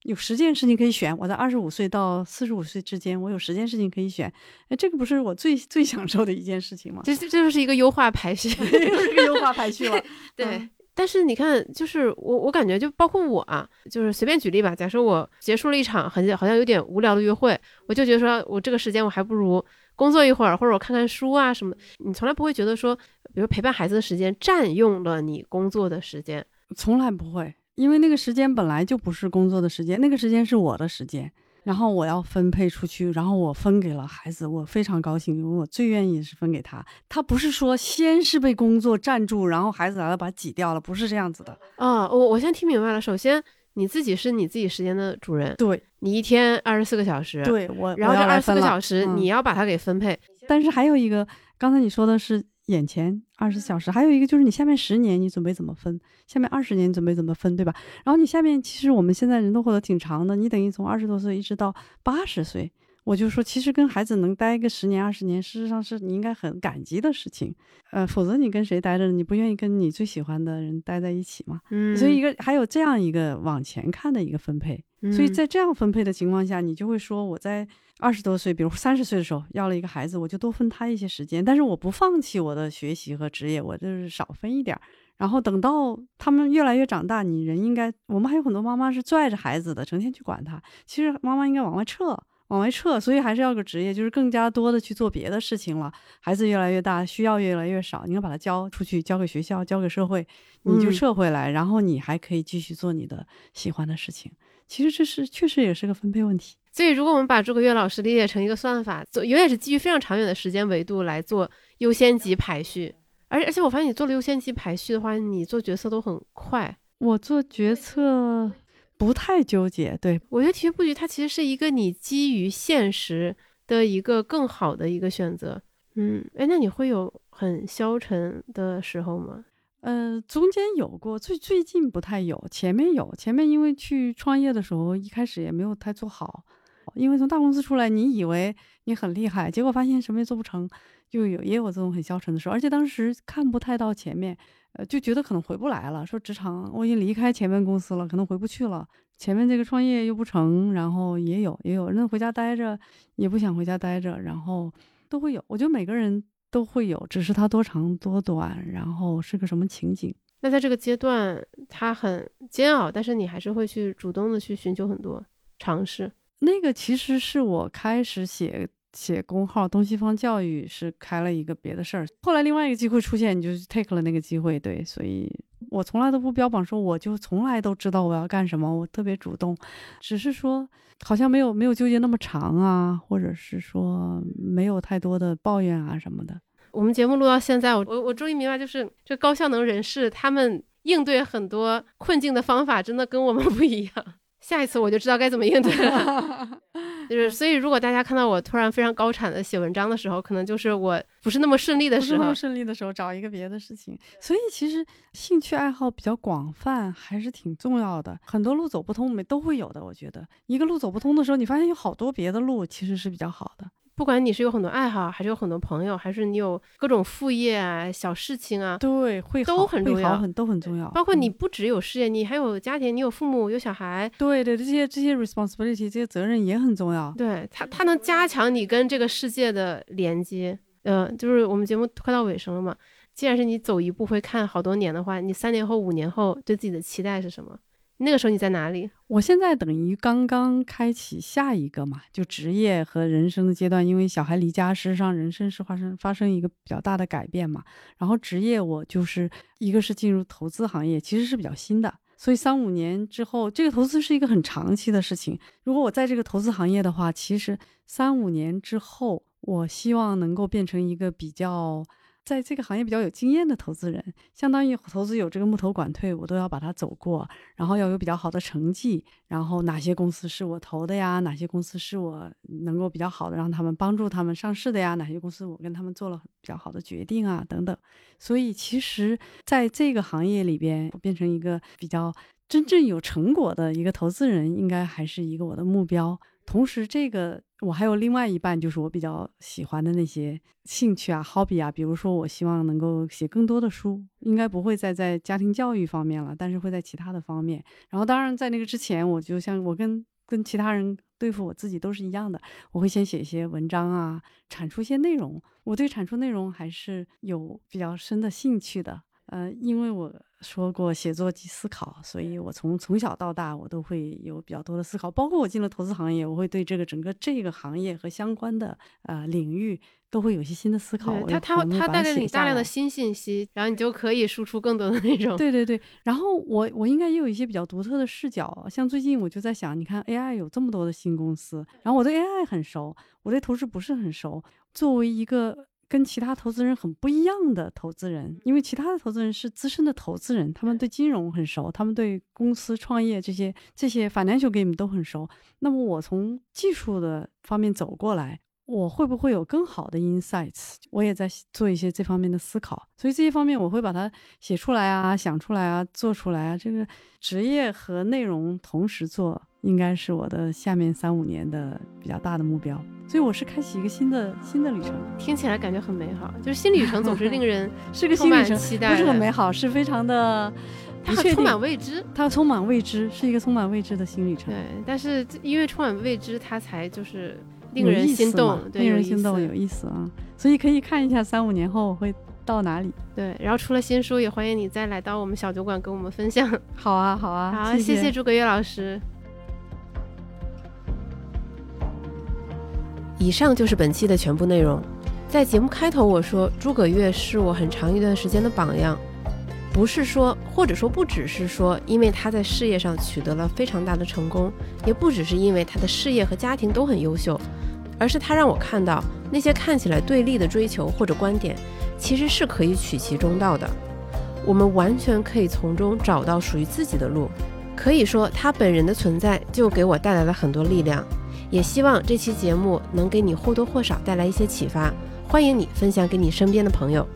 有十件事情可以选，我在二十五岁到四十五岁之间，我有十件事情可以选。哎，这个不是我最最享受的一件事情吗？这这这就是一个优化排序。又是个优化排序了。对。嗯但是你看，就是我，我感觉就包括我啊，就是随便举例吧。假设我结束了一场很好像有点无聊的约会，我就觉得说我这个时间我还不如工作一会儿，或者我看看书啊什么。你从来不会觉得说，比如陪伴孩子的时间占用了你工作的时间。从来不会，因为那个时间本来就不是工作的时间，那个时间是我的时间，然后我要分配出去，然后我分给了孩子，我非常高兴，因为我最愿意是分给他。他不是说先是被工作占住，然后孩子来了把它挤掉了，不是这样子的。啊、我我先听明白了。首先，你自己是你自己时间的主人，对你一天二十四个小时，，对，我然后这二十四个小时、嗯你要把它给分配。但是还有一个，刚才你说的是眼前二十四小时，还有一个就是你下面十年你准备怎么分，下面二十年你准备怎么分，对吧？然后你下面其实我们现在人都活得挺长的，你等于从二十多岁一直到八十岁。我就说，其实跟孩子能待个十年二十年，事实上是你应该很感激的事情，呃，否则你跟谁待着，你不愿意跟你最喜欢的人待在一起嘛？嗯，所以一个还有这样一个往前看的一个分配，所以嗯在这样分配的情况下，你就会说我在二十多岁，比如三十岁的时候要了一个孩子，我就多分他一些时间，但是我不放弃我的学习和职业，我就是少分一点儿。然后等到他们越来越长大，你人应该，我们还有很多妈妈是拽着孩子的，成天去管他，其实妈妈应该往外撤。往外撤，所以还是要个职业，就是更加多的去做别的事情了。孩子越来越大，需要越来越少，你要把他交出去，交给学校，交给社会，你就嗯撤回来，然后你还可以继续做你的喜欢的事情。其实这是确实也是个分配问题。所以，如果我们把诸葛月老师理解成一个算法，做永远是基于非常长远的时间维度来做优先级排序。而而且我发现你做了优先级排序的话，你做决策都很快。我做决策不太纠结，对，我觉得体育布局它其实是一个你基于现实的一个更好的一个选择。嗯，哎，那你会有很消沉的时候吗？呃，中间有过，最最近不太有，前面有，前面因为去创业的时候，一开始也没有太做好，因为从大公司出来，你以为你很厉害，结果发现什么也做不成，就有也有这种很消沉的时候，而且当时看不太到前面，呃，就觉得可能回不来了。说职场我已经离开前面公司了，可能回不去了。前面这个创业又不成，然后也有也有人回家待着，也不想回家待着，然后都会有。我觉得每个人都会有，只是它多长多短，然后是个什么情景。那在这个阶段，它很煎熬，但是你还是会去主动的去寻求很多尝试。那个其实是我开始写。写公号东西方教育是开了一个别的事儿，后来另外一个机会出现，你就 take 了那个机会，对，所以我从来都不标榜说我就从来都知道我要干什么，我特别主动，只是说好像没有没有纠结那么长啊，或者是说没有太多的抱怨啊什么的。我们节目录到现在，我我我终于明白，就是这高效能人士他们应对很多困境的方法真的跟我们不一样。下一次我就知道该怎么应对了，就是所以，如果大家看到我突然非常高产的写文章的时候，可能就是我不是那么顺利的时候，不顺利的时候找一个别的事情。所以其实兴趣爱好比较广泛还是挺重要的，很多路走不通，我们都会有的。我觉得一个路走不通的时候，你发现有好多别的路其实是比较好的。不管你是有很多爱好，还是有很多朋友，还是你有各种副业啊、小事情啊，对，会都很重要，很都很重要。包括你不只有事业，你还有家庭，你有父母，有小孩。对对，这些这些 responsibility，这些责任也很重要。对他，他能加强你跟这个世界的连接。嗯，就是我们节目快到尾声了嘛。既然是你走一步会看好多年的话，你三年后、五年后对自己的期待是什么？那个时候你在哪里？我现在等于刚刚开启下一个嘛，就职业和人生的阶段。因为小孩离家，事实上人生是发生发生一个比较大的改变嘛。然后职业我就是一个是进入投资行业，其实是比较新的。所以三五年之后，这个投资是一个很长期的事情。如果我在这个投资行业的话，其实三五年之后，我希望能够变成一个比较。在这个行业比较有经验的投资人，相当于投资有这个木头管退，我都要把它走过，然后要有比较好的成绩，然后哪些公司是我投的呀？哪些公司是我能够比较好的让他们帮助他们上市的呀？哪些公司我跟他们做了比较好的决定啊？等等。所以其实在这个行业里边，变成一个比较真正有成果的一个投资人，应该还是一个我的目标。同时，这个我还有另外一半，就是我比较喜欢的那些兴趣啊、hobby 啊，比如说，我希望能够写更多的书，应该不会再在家庭教育方面了，但是会在其他的方面。然后，当然在那个之前，我就像我跟跟其他人对付我自己都是一样的，我会先写一些文章啊，产出一些内容。我对产出内容还是有比较深的兴趣的，呃，因为我。说过写作及思考，所以我从从小到大我都会有比较多的思考，包括我进了投资行业，我会对这个整个这个行业和相关的呃领域都会有些新的思考。他他他带给你大量的新信息，然后你就可以输出更多的内容。对对对，然后我我应该也有一些比较独特的视角，像最近我就在想，你看 AI 有这么多的新公司，然后我对 AI 很熟，我对投资不是很熟，作为一个。跟其他投资人很不一样的投资人，因为其他的投资人是资深的投资人，他们对金融很熟，他们对公司创业这些这些 financial game 都很熟。那么我从技术的方面走过来。我会不会有更好的 insights？我也在做一些这方面的思考，所以这些方面我会把它写出来啊，想出来啊，做出来啊。这个职业和内容同时做，应该是我的下面三五年的比较大的目标。所以我是开启一个新的新的旅程，听起来感觉很美好。就是新旅程总是令人 是个新旅程，期待，不是很美好，是非常的，它充满未知，它充满未知，是一个充满未知的新旅程。对，但是因为充满未知，它才就是。令人心动，令人心动，有意思啊！所以可以看一下三五年后我会到哪里。对，然后出了新书，也欢迎你再来到我们小酒馆跟我们分享。好啊，好啊，好，谢谢诸葛月老师。以上就是本期的全部内容。在节目开头我说，诸葛月是我很长一段时间的榜样。不是说，或者说不只是说，因为他在事业上取得了非常大的成功，也不只是因为他的事业和家庭都很优秀，而是他让我看到那些看起来对立的追求或者观点，其实是可以取其中道的。我们完全可以从中找到属于自己的路。可以说，他本人的存在就给我带来了很多力量。也希望这期节目能给你或多或少带来一些启发。欢迎你分享给你身边的朋友。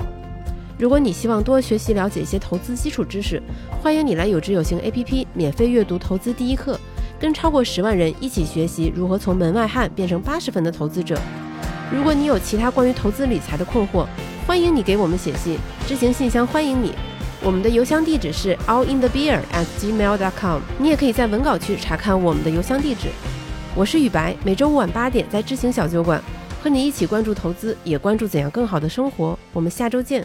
如果你希望多学习了解一些投资基础知识，欢迎你来有知有行 APP 免费阅读投资第一课，跟超过十万人一起学习如何从门外汉变成八十分的投资者。如果你有其他关于投资理财的困惑，欢迎你给我们写信，知行信箱欢迎你。我们的邮箱地址是 allinthebeer at gmail.com。你也可以在文稿区查看我们的邮箱地址。我是雨白，每周五晚八点在知行小酒馆和你一起关注投资，也关注怎样更好的生活。我们下周见。